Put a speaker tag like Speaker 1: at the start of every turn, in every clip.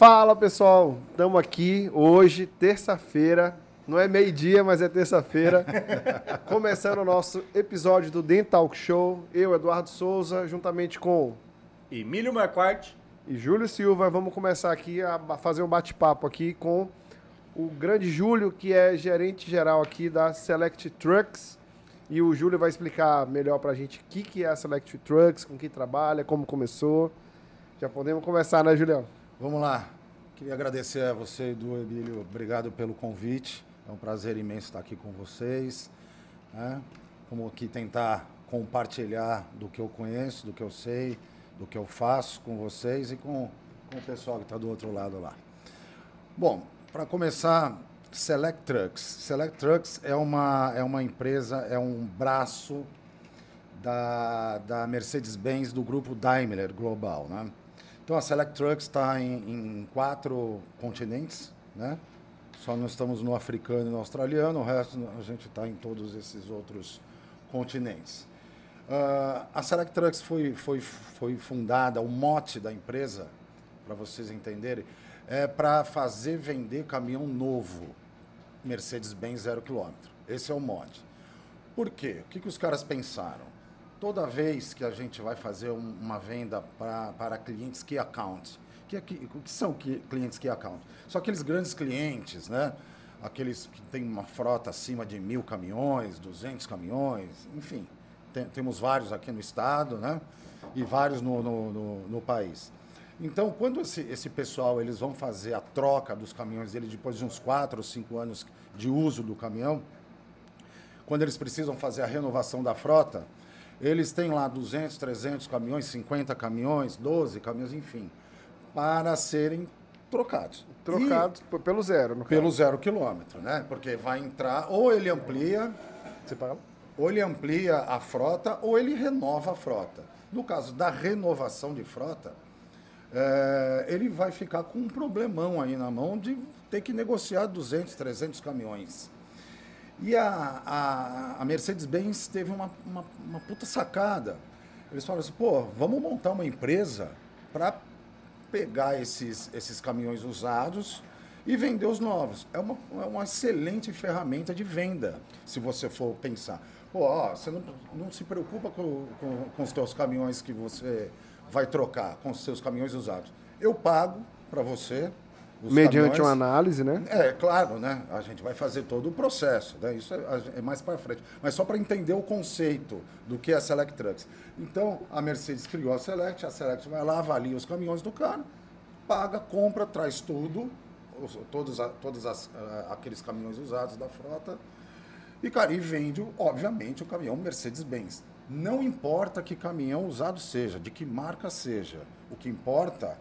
Speaker 1: Fala pessoal, estamos aqui hoje, terça-feira, não é meio-dia, mas é terça-feira, começando o nosso episódio do Dental Show. Eu, Eduardo Souza, juntamente com
Speaker 2: Emílio Marquardt
Speaker 1: e Júlio Silva, vamos começar aqui a fazer um bate-papo aqui com o grande Júlio, que é gerente geral aqui da Select Trucks. E o Júlio vai explicar melhor para a gente o que, que é a Select Trucks, com que trabalha, como começou. Já podemos começar, né, Julião?
Speaker 3: Vamos lá. Queria agradecer a você, do Emílio. Obrigado pelo convite. É um prazer imenso estar aqui com vocês. Né? Como aqui tentar compartilhar do que eu conheço, do que eu sei, do que eu faço com vocês e com, com o pessoal que está do outro lado lá. Bom, para começar, Select Trucks. Select Trucks é uma, é uma empresa, é um braço da, da Mercedes-Benz do grupo Daimler Global. Né? Então a Select Trucks está em, em, quatro continentes, né? Só não estamos no africano e no australiano, o resto a gente está em todos esses outros continentes. Uh, a Select Trucks foi, foi, foi fundada, o mote da empresa, para vocês entenderem, é para fazer vender caminhão novo, Mercedes-Benz zero quilômetro. Esse é o mote. Por quê? O que, que os caras pensaram? Toda vez que a gente vai fazer um, uma venda pra, para clientes key account, que, é que, que são clientes key account? São aqueles grandes clientes, né? Aqueles que têm uma frota acima de mil caminhões, 200 caminhões, enfim. Tem, temos vários aqui no estado, né? E vários no, no, no, no país. Então, quando esse, esse pessoal eles vão fazer a troca dos caminhões dele depois de uns quatro ou cinco anos de uso do caminhão, quando eles precisam fazer a renovação da frota, eles têm lá 200, 300 caminhões, 50 caminhões, 12 caminhões, enfim, para serem trocados.
Speaker 1: Trocados e pelo zero,
Speaker 3: no Pelo caso. zero quilômetro, né? Porque vai entrar, ou ele amplia.
Speaker 1: Você fala?
Speaker 3: Ou ele amplia a frota, ou ele renova a frota. No caso da renovação de frota, é, ele vai ficar com um problemão aí na mão de ter que negociar 200, 300 caminhões. E a, a, a Mercedes-Benz teve uma, uma, uma, puta sacada. Eles falaram assim, pô, vamos montar uma empresa para pegar esses, esses caminhões usados e vender os novos. É uma, é uma excelente ferramenta de venda, se você for pensar. Pô, ó, você não, não se preocupa com, com, com os seus caminhões que você vai trocar, com os seus caminhões usados. Eu pago para você,
Speaker 1: Mediante caminhões. uma análise, né?
Speaker 3: É, claro, né? A gente vai fazer todo o processo, né? Isso é, é mais para frente. Mas só para entender o conceito do que é a Select Trucks. Então, a Mercedes criou a Select, a Select vai lá, avalia os caminhões do cara, paga, compra, traz tudo, os, todos, todos as, uh, aqueles caminhões usados da frota, e, cara, e vende, obviamente, o caminhão Mercedes-Benz. Não importa que caminhão usado seja, de que marca seja. O que importa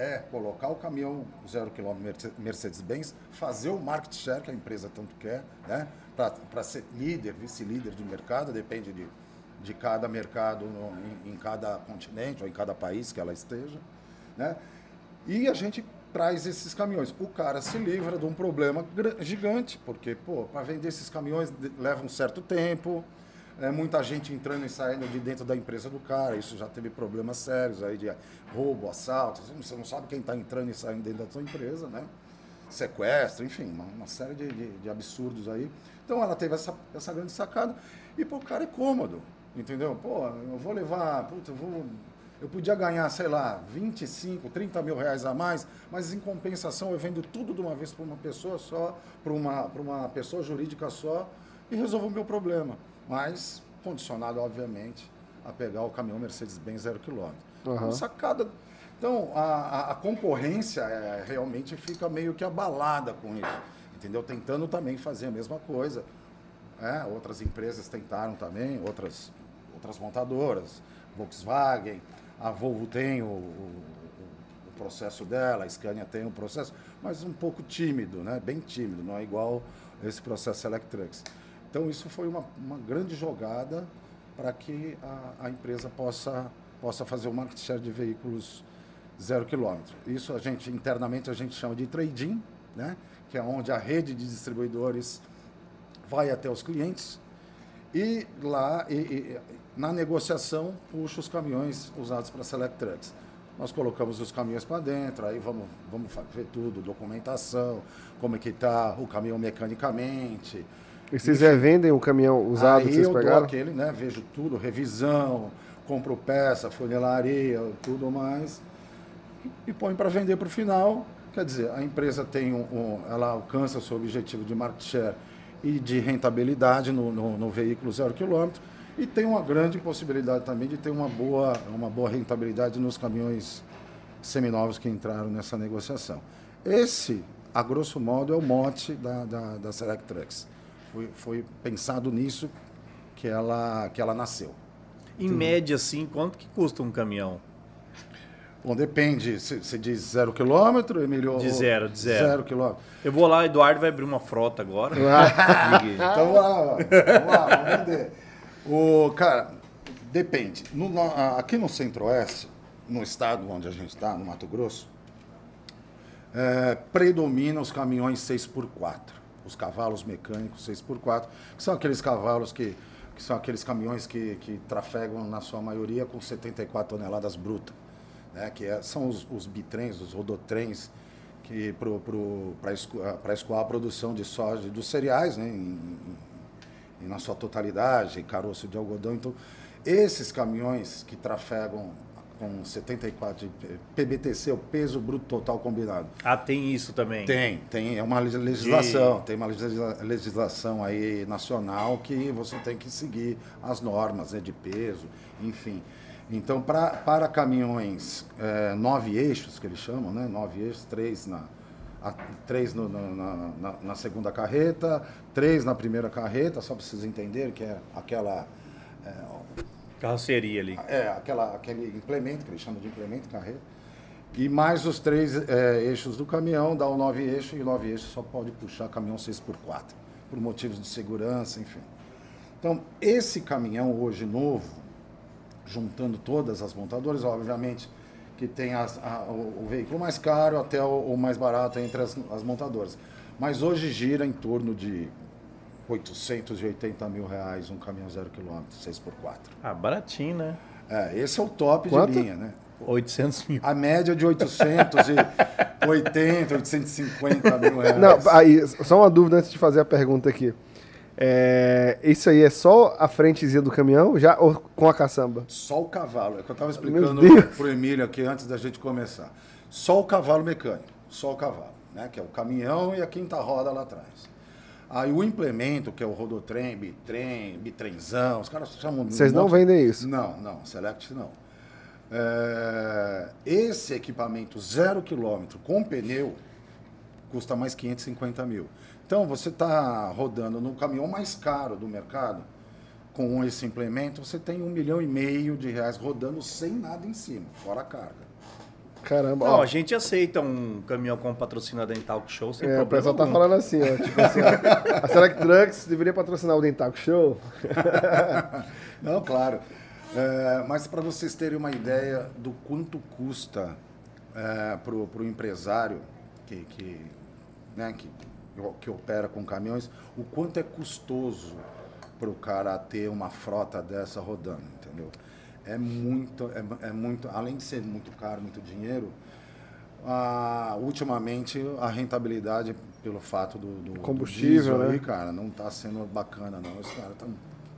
Speaker 3: é colocar o caminhão zero quilômetro Mercedes-Benz, fazer o market share que a empresa tanto quer, né? para ser líder, vice-líder de mercado, depende de, de cada mercado no, em, em, cada continente ou em cada país que ela esteja. Né? E a gente traz esses caminhões. O cara se livra de um problema gigante, porque para vender esses caminhões leva um certo tempo, é, muita gente entrando e saindo de dentro da empresa do cara. Isso já teve problemas sérios aí de roubo, assalto. Você não sabe quem está entrando e saindo dentro da sua empresa, né? Sequestro, enfim, uma, uma série de, de, de, absurdos aí. Então ela teve essa, essa grande sacada. E para o cara é cômodo, entendeu? Pô, eu vou levar, puta, eu vou eu podia ganhar, sei lá, 25, 30 mil reais a mais, mas em compensação eu vendo tudo de uma vez para uma pessoa só, para uma, uma pessoa jurídica só, e resolvo o meu problema mas condicionado, obviamente, a pegar o caminhão Mercedes-Benz zero quilômetro. Uhum. Sacada. Então, a, a, concorrência é, realmente fica meio que abalada com isso, entendeu? Tentando também fazer a mesma coisa. É, outras empresas tentaram também, outras, outras montadoras, Volkswagen, a Volvo tem o, o, o processo dela, a Scania tem o processo, mas um pouco tímido, né? bem tímido, não é igual esse processo Electrix. Então, isso foi uma, uma grande jogada para que a, a, empresa possa, possa fazer o market share de veículos zero quilômetro. Isso a gente, internamente, a gente chama de trading, né? que é onde a rede de distribuidores vai até os clientes e lá, e, e, na negociação, puxa os caminhões usados para Select Trucks. nós colocamos os caminhões para dentro, aí vamos, vamos ver tudo, documentação, como é que está o caminhão mecanicamente.
Speaker 1: E vocês revendem o caminhão usado
Speaker 3: aí
Speaker 1: que vocês
Speaker 3: eu
Speaker 1: pegaram?
Speaker 3: dou aquele, né? Vejo tudo, revisão, compro peça, funilaria, tudo mais, e, e põe para vender para o final. Quer dizer, a empresa tem um, um- ela alcança o seu objetivo de market share e de rentabilidade no, no- no veículo zero quilômetro e tem uma grande possibilidade também de ter uma boa, uma boa rentabilidade nos caminhões seminovos que entraram nessa negociação. Esse, a grosso modo, é o mote da, da, da Select Trucks. Foi, foi pensado nisso que ela, que ela nasceu.
Speaker 2: Em média, assim, quanto que custa um caminhão?
Speaker 3: Bom, depende, você diz zero quilômetro, Emílio?
Speaker 2: De zero, de zero.
Speaker 3: Zero quilômetro.
Speaker 2: Eu vou lá, Eduardo vai abrir uma frota agora.
Speaker 1: Ah.
Speaker 3: Então vamos lá, vamos lá, vamos vender. O, cara, depende. No- aqui no Centro-Oeste, no estado onde a gente está, no Mato Grosso, é, predomina os caminhões 6x4, os cavalos mecânicos 6x4, que são aqueles cavalos que, que são aqueles caminhões que, que trafegam, na sua maioria, com 74 toneladas brutas. Né, que é- são os, os bitrens, os rodotrens, que para escoar a produção de soja dos cereais, né, em- em- na sua totalidade, caroço de algodão. Então, esses caminhões que trafegam com 74 de PBTC, o peso bruto total combinado.
Speaker 2: Ah, tem isso também.
Speaker 3: Tem, tem, é uma legislação, tem uma legisla- legislação aí nacional que você tem que seguir as normas né, de peso, enfim. Então, pra, para caminhões eh, nove eixos, que eles chamam, né? Nove eixos, três na, a- três no- no- na, na- na segunda carreta, três na primeira carreta, só para vocês entenderem que é aquela
Speaker 2: Carroceria ali.
Speaker 3: é, aquela, aquele implemento, que eles chamam de implemento, carreta. E mais os três é, eixos do caminhão, dá o nove eixos, e o nove eixos só pode puxar caminhão 6x4, por motivos de segurança, enfim. Então, esse caminhão hoje novo, juntando todas as montadoras, obviamente que tem as- a- o, o veículo mais caro até o, o mais barato entre as, as montadoras. Mas hoje gira em torno de 880 mil reais um caminhão zero quilômetro, 6x4.
Speaker 2: Ah, baratinho, né?
Speaker 3: É, esse é o top
Speaker 1: Quanto?
Speaker 3: de linha, né?
Speaker 2: 800 mil.
Speaker 3: A média de 880, 850 mil reais.
Speaker 1: Não, aí, só uma dúvida antes de fazer a pergunta aqui. É, isso aí é só a frentezinha do caminhão já ou com a caçamba?
Speaker 3: Só o cavalo. É que eu estava explicando para o Emílio aqui antes da gente começar. Só o cavalo mecânico. Só o cavalo. Né? Que é o caminhão e a quinta roda lá atrás. Aí o implemento, que é o rodotrem, bitrem, bitrenzão, os caras chamam de um
Speaker 1: Vocês não
Speaker 3: monte-
Speaker 1: vendem isso?
Speaker 3: Não, não, Select não. É, esse equipamento zero quilômetro com pneu custa mais 550 mil. Então você está rodando no caminhão mais caro do mercado, com esse implemento, você tem um milhão e meio de reais rodando sem nada em cima, fora a carga.
Speaker 1: Caramba,
Speaker 2: Não,
Speaker 1: ó.
Speaker 2: a gente aceita um caminhão com patrocinador em talk show sem
Speaker 1: É, o
Speaker 2: problema
Speaker 1: pessoal tá
Speaker 2: algum.
Speaker 1: falando assim, ó. Tipo assim, ó, a Select Trucks deveria patrocinar o Dental Show.
Speaker 3: Não, claro. É, mas para vocês terem uma ideia do quanto custa para o empresário que, que, né, que, que opera com caminhões, o quanto é custoso para o cara ter uma frota dessa rodando, entendeu? É muito, é, é muito, além de ser muito caro, muito dinheiro, ah, ultimamente a rentabilidade pelo fato do, do do
Speaker 1: Combustível,
Speaker 3: diesel
Speaker 1: né?
Speaker 3: aí, cara, não está sendo bacana não. Os caras estão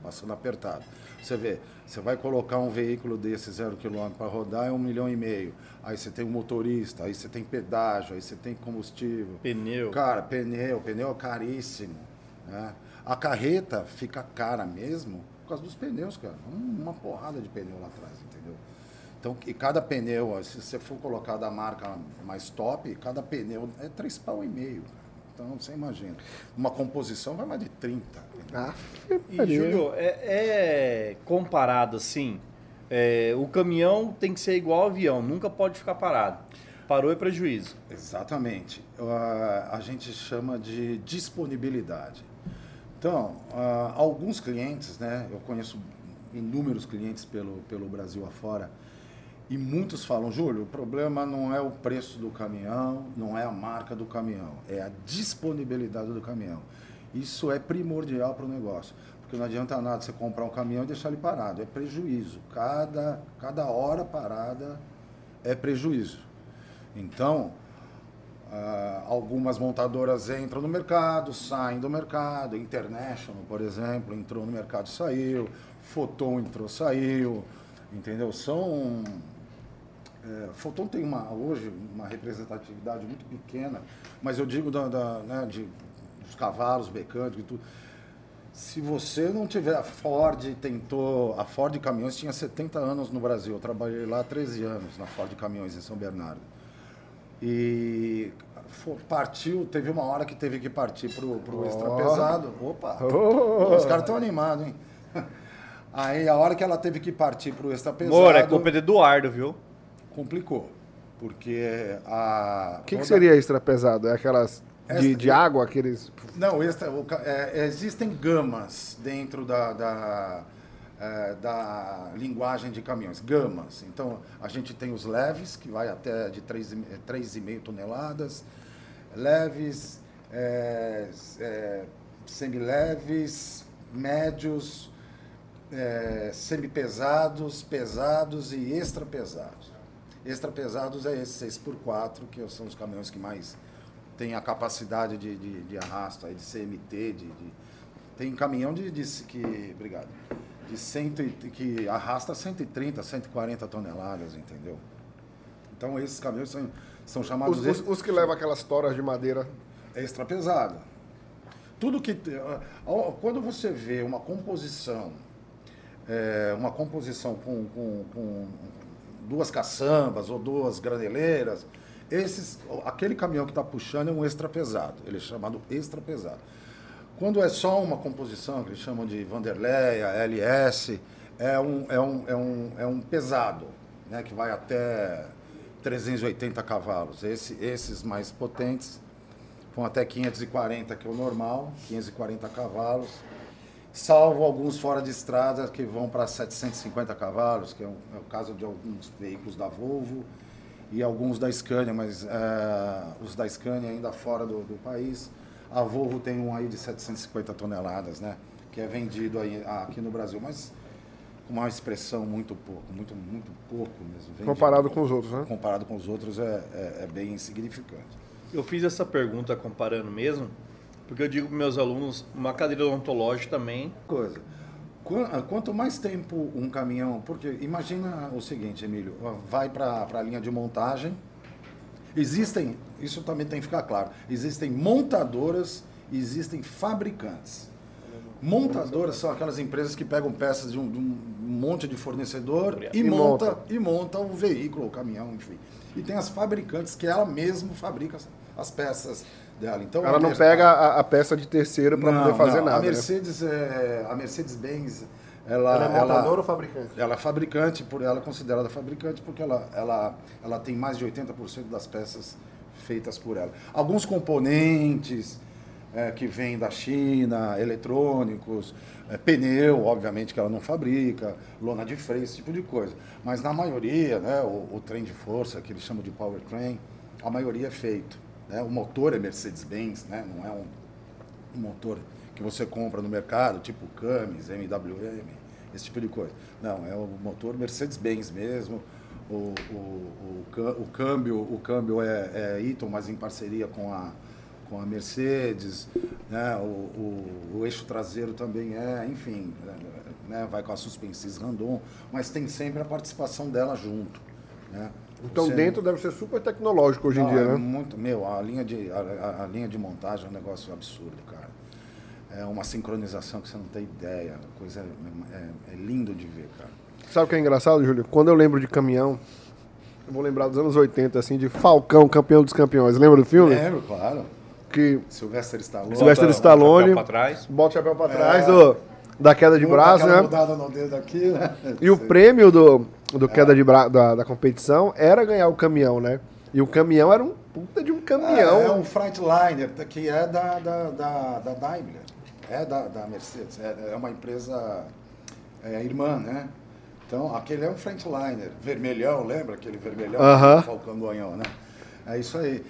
Speaker 3: passando apertado. Você vê, você vai colocar um veículo desse zero quilômetro para rodar é um milhão e meio. Aí você tem um motorista, aí você tem pedágio, aí você tem combustível.
Speaker 2: Pneu.
Speaker 3: Cara, pneu, pneu é caríssimo. Né? A carreta fica cara mesmo causa dos pneus, cara. Um- Uma porrada de pneu lá atrás, entendeu? Então, e cada pneu, se você for colocar da marca mais top, cada pneu é três pau e meio. cara. Então, você imagina. Uma composição vai mais de 30. entendeu?
Speaker 1: Ah,
Speaker 2: E. Júlio, é, é comparado assim, é, o caminhão tem que ser igual ao avião, nunca pode ficar parado. Parou é prejuízo.
Speaker 3: Exatamente. Ah, a gente chama de disponibilidade. Então, ah, alguns clientes, né, eu conheço inúmeros clientes pelo, pelo Brasil afora, e muitos falam, Júlio, o problema não é o preço do caminhão, não é a marca do caminhão, é a disponibilidade do caminhão. Isso é primordial para o negócio, porque não adianta nada você comprar um caminhão e deixar ele parado, é prejuízo. Cada, cada hora parada é prejuízo. Então, ah, algumas montadoras entram no mercado, saem do mercado. International, por exemplo, entrou no mercado e saiu. Foton entrou, saiu. Entendeu? São. É, Foton tem uma, hoje uma representatividade muito pequena, mas eu digo da, da, né, de, dos cavalos mecânicos e tudo. Se você não tiver, a Ford tentou, a Ford Caminhões tinha 70 anos no Brasil, eu trabalhei lá há 13 anos na Ford Caminhões em São Bernardo. E partiu, teve uma hora que teve que partir pro, pro extra pesado. Opa!
Speaker 1: Oh.
Speaker 3: Os caras estão animados, hein? Aí a hora que ela teve que partir pro extra pesado,
Speaker 2: Amor, é culpa do Eduardo, viu?
Speaker 3: complicou. Porque a.
Speaker 1: O que, que seria extra pesado? É aquelas de,
Speaker 3: Extra-
Speaker 1: de água, aqueles.
Speaker 3: Não, extra, é, existem gamas dentro da, da, é, da linguagem de caminhões. Gamas. Então, a gente tem os leves, que vai até de 3,5 toneladas. Leves, é, é, semileves, médios, é, semipesados, pesados e extra pesados. Extra pesados é esse 6x4, que são os caminhões que mais têm a capacidade de, de, de arrasto, aí, de CMT, de, de- tem caminhão de, de que, obrigado, de cento, e- que arrasta 130, 140 toneladas, entendeu? Então esses caminhões são, são chamados
Speaker 1: Os, os- os que levam aquelas toras de madeira.
Speaker 3: extra pesado. Tudo que ah, quando você vê uma composição, é, uma composição com, com- com duas caçambas ou duas graneleiras, esses, aquele caminhão que está puxando é um extra pesado. Ele é chamado extra pesado. Quando é só uma composição que eles chamam de Vanderleia, LS, é um, é um, é um, é um pesado, né, que vai até 380 cavalos. Esse, esses mais potentes vão até 540, que é o normal, 540 cavalos, salvo alguns fora de estrada que vão para 750 cavalos, que é, o- é o caso de alguns veículos da Volvo e alguns da Scania, mas eh, os da Scania ainda fora do, do país. A Volvo tem um aí de 750 toneladas, né? Que é vendido aí aqui no Brasil, mas com uma expressão muito pouco, muito, muito pouco mesmo. vendido
Speaker 1: Comparado com os outros, né?
Speaker 3: Comparado com os outros é, é, é bem insignificante.
Speaker 2: Eu fiz essa pergunta comparando mesmo, porque eu digo para meus alunos, uma cadeira odontológica também.
Speaker 3: coisa. Ah, Quanto mais tempo um caminhão. Porque imagina o seguinte, Emílio: vai para a linha de montagem. Existem, isso também tem que ficar claro: existem montadoras e existem fabricantes. Montadoras são aquelas empresas que pegam peças de um, de um monte de fornecedor e,
Speaker 1: E
Speaker 3: monta,
Speaker 1: monta.
Speaker 3: e monta o veículo, o caminhão, enfim. E tem as fabricantes que ela mesma fabrica as, as peças dela. Então,
Speaker 1: Ela não pega a, a peça de terceiro para poder fazer
Speaker 3: não.
Speaker 1: nada.
Speaker 3: A
Speaker 1: né?
Speaker 3: Mercedes, é, a Mercedes-Benz, ela,
Speaker 1: Ela é
Speaker 3: ela-
Speaker 1: montadora ou fabricante?
Speaker 3: ela é fabricante, por ela é considerada fabricante porque ela, ela, ela tem mais de 80% das peças feitas por ela. Alguns componentes é, que vêm da China, eletrônicos, é, pneu, obviamente que ela não fabrica, lona de freio, esse tipo de coisa. Mas na maioria, né, o, o trem de força, que eles chamam de powertrain, a maioria é feito. Né? O motor é Mercedes-Benz, né? não é um, um motor que você compra no mercado, tipo Camis, MWM, esse tipo de coisa. Não, é o motor Mercedes-Benz mesmo. O, o, o, o câmbio, o câmbio é, é Eaton, mas em parceria com a, com a Mercedes. Né? O, o, o eixo traseiro também é, enfim, né? vai com a suspensões randon, mas tem sempre a participação dela junto. Né?
Speaker 1: Então
Speaker 3: Você-
Speaker 1: dentro deve ser super tecnológico hoje em
Speaker 3: não,
Speaker 1: dia,
Speaker 3: é
Speaker 1: né?
Speaker 3: Muito, meu, a linha, de, a- a linha de montagem é um negócio absurdo, cara. É uma sincronização que você não tem ideia. A coisa é, é- é lindo de ver, cara.
Speaker 1: Sabe o que é engraçado, Júlio? Quando eu lembro de caminhão, eu vou lembrar dos anos 80, assim, de Falcão, campeão dos campeões. Lembra do filme?
Speaker 3: Lembro, claro.
Speaker 1: Que
Speaker 3: Sylvester Stallone.
Speaker 1: Sylvester
Speaker 2: Bota o
Speaker 1: Stallone.
Speaker 2: chapéu Pra trás.
Speaker 1: bota o chapéu pra trás
Speaker 3: É.
Speaker 1: do, da queda de
Speaker 3: Muda
Speaker 1: braço, né?
Speaker 3: mudada no dedo aqui, né?
Speaker 1: E o prêmio do, do queda de bra da, da competição era ganhar o caminhão, né? E o caminhão era um puta de um caminhão.
Speaker 3: É, é um Freightliner, que é da, da, da, da Daimler. É da, da Mercedes. É, é uma empresa é, irmã, né? Então, aquele é um Freightliner. Vermelhão, lembra aquele vermelhão?
Speaker 1: Aham.
Speaker 3: Falcão Goião, né? É isso aí.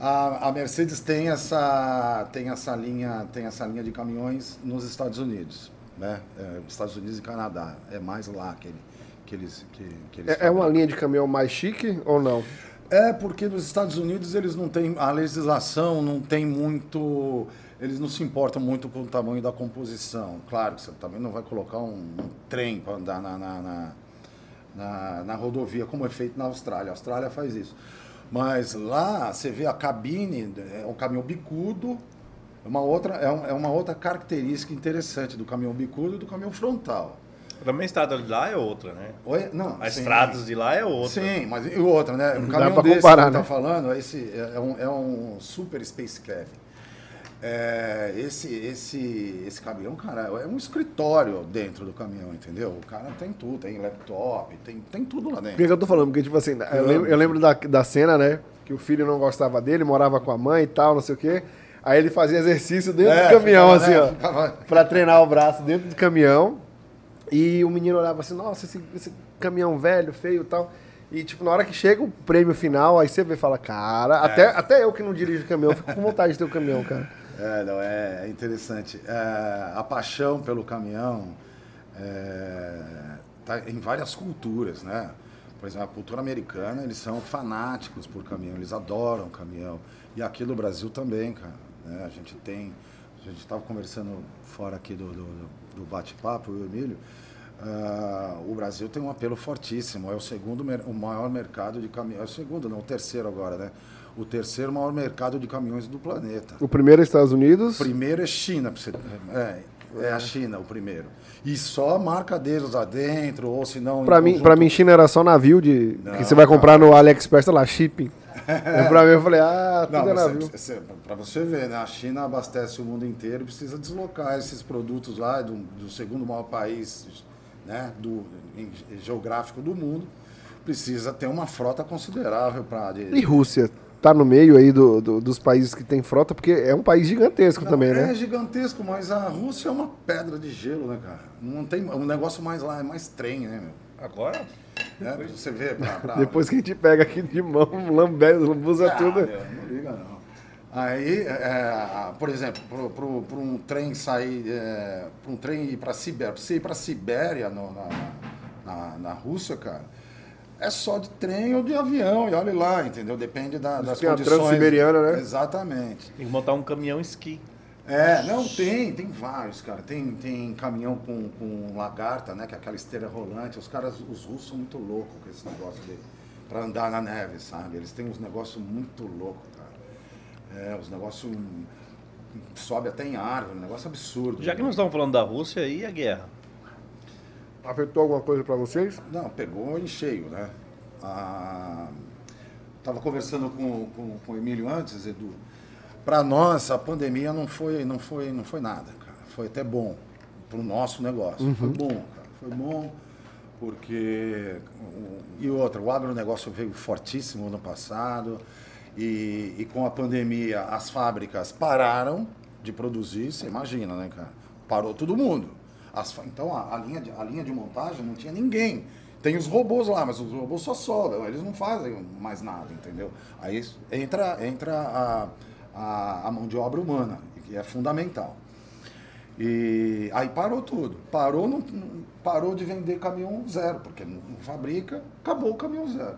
Speaker 3: A, a Mercedes tem essa, tem, essa linha, tem essa linha de caminhões nos Estados Unidos. Né? É, Estados Unidos e Canadá. É mais lá que, ele- que eles, que, que eles
Speaker 1: É, é uma linha de caminhão mais chique ou não?
Speaker 3: É porque nos Estados Unidos eles não têm a legislação não tem muito eles não se importam muito com o tamanho da composição. Claro que você também não vai colocar um, um trem para andar na, na, na, na, na rodovia como é feito na Austrália. A Austrália faz isso. Mas lá você vê a cabine, é um caminhão bicudo, é uma outra, é, um- é uma outra característica interessante do caminhão bicudo e do caminhão frontal.
Speaker 2: Também a estrada de lá é outra, né?
Speaker 3: Oi? Não,
Speaker 2: As
Speaker 3: sim.
Speaker 2: estradas de lá é outra.
Speaker 3: Sim, mas e outra, né? O caminhão desse
Speaker 1: comparar,
Speaker 3: que tá
Speaker 1: né?
Speaker 3: falando, esse é um, é um super Space Cab. É, esse, esse, esse caminhão, cara, é um escritório dentro do caminhão, entendeu? O cara tem tudo, tem laptop, tem, tem tudo lá
Speaker 1: Por que,
Speaker 3: dentro.
Speaker 1: eu tô falando? Porque, tipo assim, eu lembro, eu lembro da, da cena, né? Que o filho não gostava dele, morava com a mãe e tal, não sei o quê. Aí ele fazia exercício dentro
Speaker 3: É,
Speaker 1: do caminhão,
Speaker 3: ficava,
Speaker 1: assim,
Speaker 3: né,
Speaker 1: ó.
Speaker 3: ficava-
Speaker 1: Pra treinar o braço dentro do caminhão. E o menino olhava assim, nossa, esse, esse caminhão velho, feio e tal. E, tipo, na hora que chega o prêmio final, aí você vê e fala, cara, até, até eu que não dirijo caminhão, fico com vontade de ter o caminhão, cara.
Speaker 3: É, não, é, é interessante. É, a paixão pelo caminhão é, tá em várias culturas, né? Por exemplo, a cultura americana, eles são fanáticos por caminhão, eles adoram caminhão. E aqui no Brasil também, cara. né? A gente tem, a gente estava conversando fora aqui do, do, do bate-papo, o Emílio. ah, o Brasil tem um apelo fortíssimo, é o segundo, o maior mercado de caminhões, é o segundo, não, o terceiro agora, né? O terceiro maior mercado de caminhões do planeta.
Speaker 1: O primeiro é Estados Unidos.
Speaker 3: O primeiro é China, é, é a China o primeiro. E só marca deles lá dentro, ou se não.
Speaker 1: Pra mim, pra mim, China era só navio de.
Speaker 3: Não,
Speaker 1: que você vai comprar no AliExpress, tá lá, shipping. Aí pra mim eu falei, ah, tudo
Speaker 3: Não,
Speaker 1: é navio.
Speaker 3: pra você ver, né? A China abastece o mundo inteiro e precisa deslocar esses produtos lá do, do segundo maior país né, do, em- geográfico do mundo. Precisa ter uma frota considerável para.
Speaker 1: E Rússia? Tá no meio aí do, do- dos países que tem frota, porque é um país gigantesco também,
Speaker 3: é
Speaker 1: né?
Speaker 3: gigantesco, mas a Rússia é uma pedra de gelo, né, cara? Não tem. O negócio mais lá é mais trem, né, meu?
Speaker 2: Agora?
Speaker 3: Né? Você vê pra, pra-
Speaker 1: Depois que a gente pega aqui de mão, lambe, lambuza
Speaker 3: Ah,
Speaker 1: tudo.
Speaker 3: meu, não liga não. Aí, é, por exemplo, para um trem sair, é, para um trem ir para Sibéria, pra você ir para Sibéria no- na, na, na Rússia, cara, é só de trem ou de avião, e olha lá, entendeu? Depende da, das
Speaker 1: tem a
Speaker 3: condições.
Speaker 1: Transiberiana, né?
Speaker 3: Exatamente.
Speaker 2: Tem que montar um caminhão esqui.
Speaker 3: É, não, tem, tem vários, cara. Tem, tem caminhão com, com lagarta, né? Que é aquela esteira rolante. Os caras, os russos são muito loucos com esse negócio de pra andar na neve, sabe? Eles têm uns negócios muito loucos, cara. É, os negócios sobe até em árvore, um negócio absurdo.
Speaker 2: Já que
Speaker 3: né?
Speaker 2: nós estamos falando da Rússia, e a guerra?
Speaker 1: Afetou alguma coisa pra vocês?
Speaker 3: Não, pegou em cheio, né? Ah, tava conversando com, com, com o Emílio antes, Edu. Para nós, a pandemia não foi, não foi, não foi nada, cara. Foi até bom para o nosso negócio. Foi bom, cara. Foi bom porque e outra, o agronegócio veio fortíssimo no passado e, e com a pandemia as fábricas pararam de produzir. Você imagina, né, cara? Parou todo mundo. As então a, a linha de, a linha de montagem não tinha ninguém. Tem os robôs lá, mas os robôs só soldam, eles não fazem mais nada, entendeu? Aí entra, entra a, a, a mão de obra humana, que é fundamental. E aí parou tudo. Parou, não- parou de vender caminhão zero, porque não, não fabrica, acabou o caminhão zero.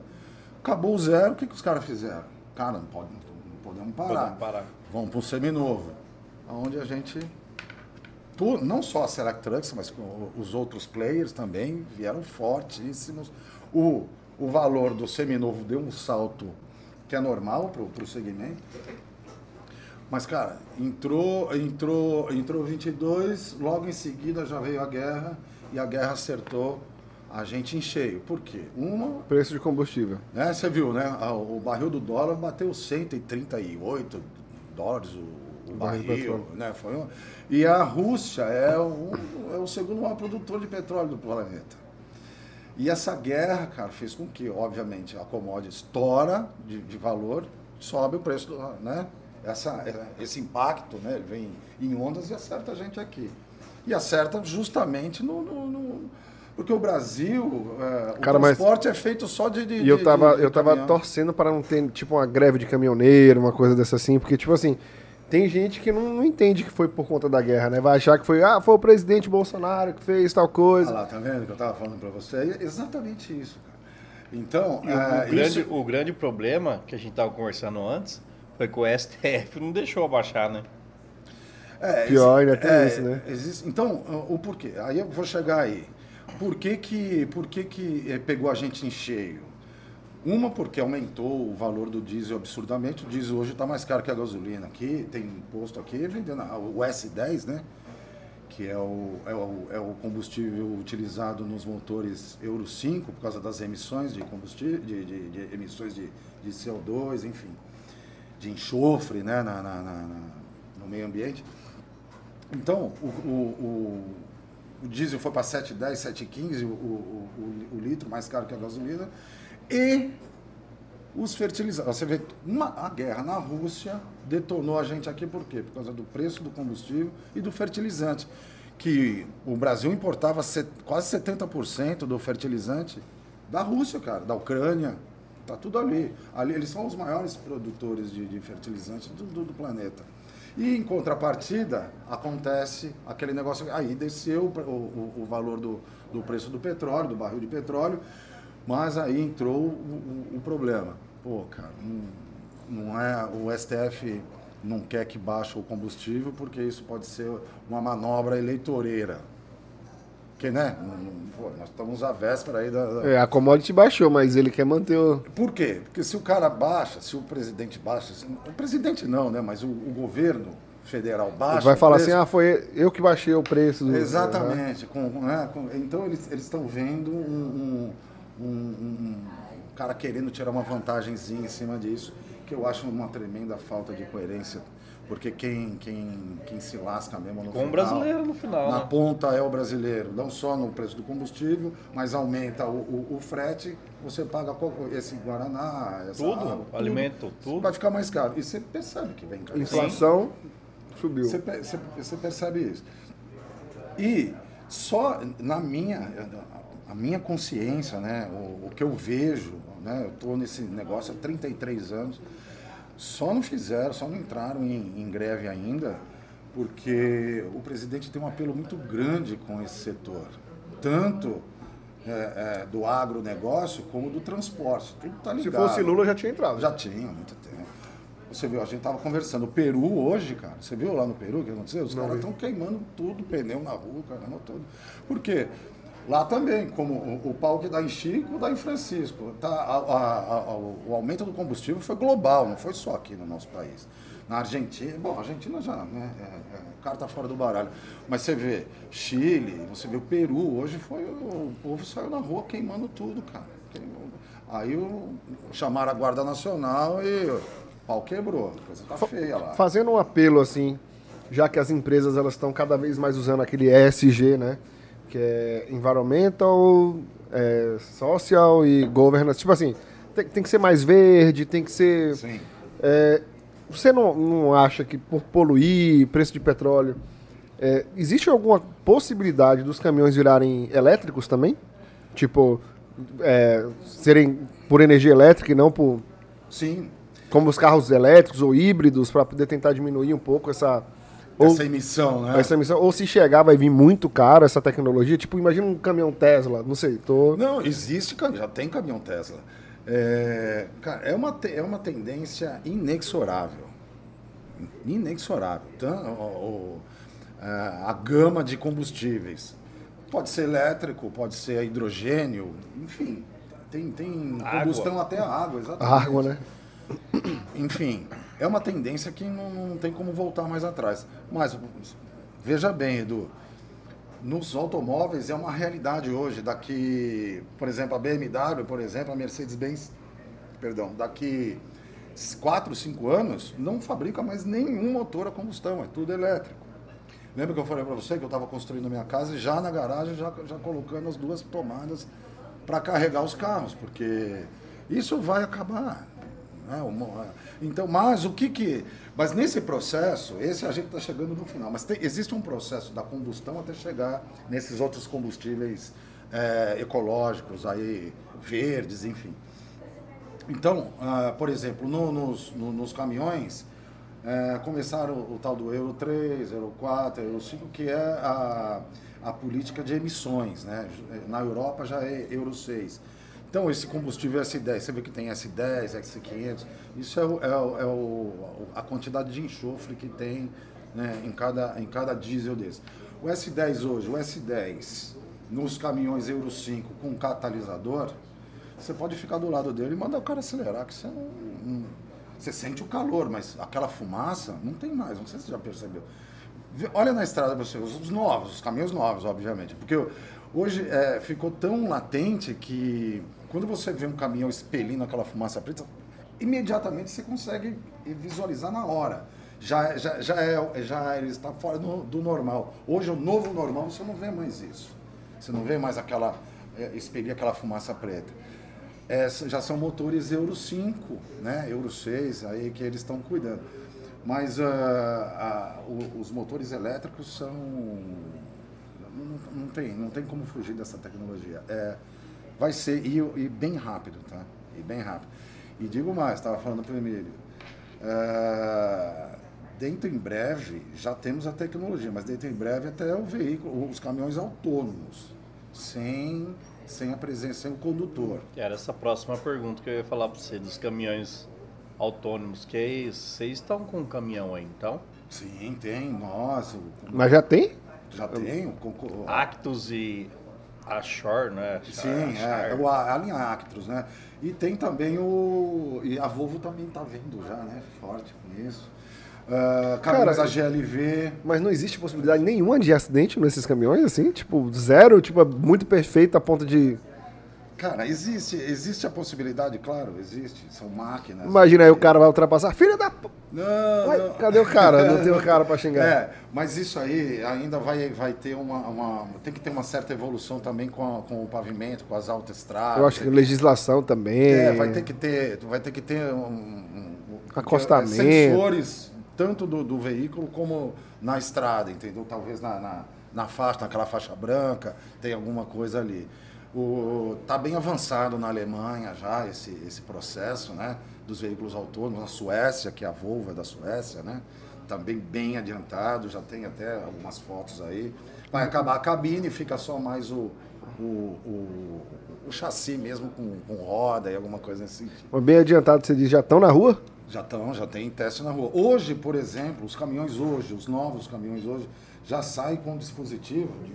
Speaker 3: Acabou o zero, o que, que os caras fizeram? Cara, não, pode, não podemos parar.
Speaker 2: Podemos parar.
Speaker 3: Vamos para o seminovo, onde a gente. Tu- não só a Select Trucks, mas os outros players também vieram fortíssimos. O, o valor do seminovo deu um salto que é normal para o segmento. Mas, cara, entrou, entrou, entrou 22, logo em seguida já veio a guerra e a guerra acertou a gente em cheio. Por quê? Uma,
Speaker 1: Preço de combustível.
Speaker 3: né, você viu, né? a- O barril do dólar bateu 138 dólares O
Speaker 1: barril de
Speaker 3: né? Foi um- e a Rússia é o, é o segundo maior produtor de petróleo do planeta. E essa guerra, cara, fez com que, obviamente, a commodity estoura de, de valor, sobe o preço, do, né? Essa, esse impacto, né? Ele vem em ondas e acerta a gente aqui. E acerta justamente no... no- no- porque o Brasil, é, o
Speaker 1: Cara, mas-
Speaker 3: transporte é feito só de, de
Speaker 1: E eu
Speaker 3: de-
Speaker 1: tava,
Speaker 3: de
Speaker 1: eu tava torcendo para não ter, tipo, uma greve de caminhoneiro, uma coisa dessa assim, porque, tipo assim, tem gente que não, não entende que foi por conta da guerra, né? Vai achar que foi, ah, foi o presidente Bolsonaro que fez tal coisa.
Speaker 3: Ah lá, tá vendo que eu tava falando para você? É exatamente isso, cara. Então,
Speaker 2: E o,
Speaker 3: é,
Speaker 2: o grande,
Speaker 3: isso-
Speaker 2: o grande problema que a gente tava conversando antes foi que o STF não deixou abaixar, né?
Speaker 3: É,
Speaker 1: Pior, ainda tem isso, né?
Speaker 3: existe- então, o o porquê? Aí eu vou chegar aí. Por que que, por que, que eh, pegou a gente em cheio? Uma, porque aumentou o valor do diesel absurdamente. O diesel hoje está mais caro que a gasolina. Aqui tem posto aqui vendendo o S10, né? Que é o, é, o, é o combustível utilizado nos motores Euro 5 por causa das emissões de combustível, de, de- de emissões de, de CO2, enfim, de enxofre né? na, na- na- na- no meio ambiente. Então, o, o, o, o diesel foi para 7,10, 7,15 o, o, o, o litro, mais caro que a gasolina. E os fertilizantes. Você vê, uma, a guerra na Rússia detonou a gente aqui por quê? Por causa do preço do combustível e do fertilizante. Que o Brasil importava set- quase 70% do fertilizante da Rússia, cara, da Ucrânia. Tá tudo ali. ali eles são os maiores produtores de, de fertilizante do, do- do planeta. E em contrapartida, acontece aquele negócio. Aí desceu o, o- o valor do, do preço do petróleo, do barril de petróleo, mas aí entrou o, o- o problema. Pô, cara, não, não é. O STF não quer que baixe o combustível, porque isso pode ser uma manobra eleitoreira. Que, né? pô, nós estamos à véspera aí da. da-
Speaker 1: É, a commodity baixou, mas ele quer manter o.
Speaker 3: por quê? Porque se o cara baixa, se o presidente baixa, se- o presidente não, né? Mas o, o governo federal baixa.
Speaker 1: vai falar
Speaker 3: preço-
Speaker 1: assim, ah, foi eu que baixei o preço. do-
Speaker 3: Exatamente. com- né, com- então eles estão vendo um, um- um- um cara querendo tirar uma vantagemzinha em cima disso, que eu acho uma tremenda falta de coerência. Porque quem, quem, quem se lasca mesmo no
Speaker 2: Com o
Speaker 3: final,
Speaker 2: brasileiro no final,
Speaker 3: Na
Speaker 2: né?
Speaker 3: ponta é o brasileiro, não só no preço do combustível, mas aumenta o, o- o frete, você paga qual- esse Guaraná, essa
Speaker 2: Tudo,
Speaker 3: água,
Speaker 2: alimento, tudo.
Speaker 3: Vai ficar mais caro. E você percebe que vem caro.
Speaker 1: Inflação subiu.
Speaker 3: Você, você- você percebe isso. E só na minha, a minha consciência, né, o, o que eu vejo, né, eu estou nesse negócio há 33 anos, só não fizeram, só não entraram em, em greve ainda, porque o presidente tem um apelo muito grande com esse setor, tanto é, é, do agronegócio como do transporte. Tudo tá
Speaker 1: Se
Speaker 3: ligado.
Speaker 1: fosse Lula, já tinha entrado.
Speaker 3: Já tinha há muito tempo. Você viu, a gente tava conversando. O Peru hoje, cara, você viu lá no Peru o que aconteceu? Os caras estão queimando tudo, pneu na rua, caramba, tudo. Por quê? Lá também, como o, o pau que dá em Chico, dá em Francisco. Tá, a- a- a- o aumento do combustível foi global, não foi só aqui no nosso país. Na Argentina, bom, a Argentina já, né, é, é, carta fora do baralho. Mas você vê Chile, você vê o Peru, hoje foi, o povo saiu na rua queimando tudo, cara. Queimou. Aí o, chamaram a Guarda Nacional e o pau quebrou. A coisa tá feia lá.
Speaker 1: Fazendo um apelo assim, já que as empresas elas estão cada vez mais usando aquele ESG, né? Que é Environmental, é, Social e Governance. Tipo assim, tem, tem que ser mais verde, tem que ser.
Speaker 3: Sim.
Speaker 1: É, você não, não acha que por poluir, preço de petróleo, é, existe alguma possibilidade dos caminhões virarem elétricos também? Tipo, é, serem por energia elétrica e não por
Speaker 3: Sim.
Speaker 1: como os carros elétricos ou híbridos para poder tentar diminuir um pouco essa ou
Speaker 3: Essa emissão, né?
Speaker 1: essa emissão ou se chegar vai vir muito caro essa tecnologia tipo imagina um caminhão Tesla não sei tô
Speaker 3: Não, existe, já tem caminhão Tesla. É, cara, é, uma, é uma tendência inexorável. Inexorável. Então, o- o- a, a gama de combustíveis. Pode ser elétrico, pode ser hidrogênio, enfim. Tem, tem
Speaker 2: Água.
Speaker 3: combustão até a água,
Speaker 1: a
Speaker 3: exatamente.
Speaker 1: água né
Speaker 3: Enfim, é uma tendência que não, não tem como voltar mais atrás. Mas veja bem, Edu, nos automóveis é uma realidade hoje. Daqui, por exemplo, a BMW, por exemplo, a Mercedes-Benz, perdão, daqui 4, 5 anos, não fabrica mais nenhum motor a combustão, é tudo elétrico. Lembra que eu falei para você que eu estava construindo minha casa e já na garagem, já, já colocando as duas tomadas para carregar os carros, porque isso vai acabar. Né? Então, mas o que que... Mas nesse processo, esse a gente está chegando no final, mas tem- existe um processo da combustão até chegar nesses outros combustíveis eh, ecológicos, aí, verdes, enfim. Então, ah, por exemplo, no- nos, no- nos caminhões, É, começaram o, o tal do Euro 3, Euro 4, Euro 5, que é a, a política de emissões. Né? Na Europa já é Euro 6. Então, esse combustível S10, você vê que tem S10, S500, isso é, o, é, o, é o, a quantidade de enxofre que tem né, em, cada, em cada diesel desse. O S10 hoje, o S10 nos caminhões Euro 5 com catalisador, você pode ficar do lado dele e mandar o cara acelerar, que você não, não, Você sente o calor, mas aquela fumaça não tem mais, não sei se você já percebeu. Olha na estrada você, os novos, os caminhões novos, obviamente. Porque hoje é, ficou tão latente que quando você vê um caminhão expelindo aquela fumaça preta, imediatamente você consegue visualizar na hora. Já, já, já, é, já está fora do, do normal. Hoje, o novo normal, você não vê mais isso. Você não vê mais aquela, é, expelir aquela fumaça preta. É, já são motores Euro 5, né? Euro 6, aí que eles estão cuidando. Mas uh, uh, os motores elétricos são. Não, não, tem, não tem como fugir dessa tecnologia. É, vai ser, e, e, bem rápido, tá? E bem rápido. E digo mais, estava falando para o Emílio. Uh, dentro em breve já temos a tecnologia, mas dentro em breve até o veículo, os caminhões autônomos, sem, sem a presença, sem o condutor.
Speaker 2: Era essa próxima pergunta que eu ia falar para você, dos caminhões autônomos, que é vocês estão com um caminhão aí, então?
Speaker 3: Sim, tem, nós. O,
Speaker 1: mas já tem?
Speaker 3: Já tem. O,
Speaker 2: o, Actus e a Shore, né?
Speaker 3: Sim, é, é a, a linha Actros, né? E tem também o. E a Volvo também está vindo já, né? Forte com isso. Uh, caminhões Cara, GLV.
Speaker 1: Mas não existe possibilidade nenhuma de acidente nesses caminhões, assim? Tipo, zero, tipo, muito perfeito a ponto de.
Speaker 3: Cara, existe, existe a possibilidade, claro, existe. São máquinas.
Speaker 1: Imagina aí o cara vai ultrapassar. Filha da.
Speaker 3: Não, Ué, não.
Speaker 1: Cadê o cara? Não tem o cara para xingar.
Speaker 3: É, mas isso aí ainda vai, vai ter uma, uma, Tem que ter uma certa evolução também com, a, com o pavimento, com as autoestradas.
Speaker 1: Eu acho que legislação também.
Speaker 3: É, vai ter que ter. Vai ter que ter um, um,
Speaker 1: acostamento.
Speaker 3: Sensores tanto do, do veículo como na estrada, entendeu? Talvez na, na, na, faixa, naquela faixa branca, tem alguma coisa ali. Está bem avançado na Alemanha já esse, esse processo né, dos veículos autônomos, na Suécia, que é a Volvo é da Suécia, né? Também bem adiantado, já tem até algumas fotos aí. Vai acabar a cabine, fica só mais o, o, o, o chassi mesmo com, com roda e alguma coisa assim.
Speaker 1: Bem adiantado, você diz, já estão na rua?
Speaker 3: Já estão, já tem teste na rua. Hoje, por exemplo, os caminhões hoje, os novos caminhões hoje, já saem com um dispositivo. De,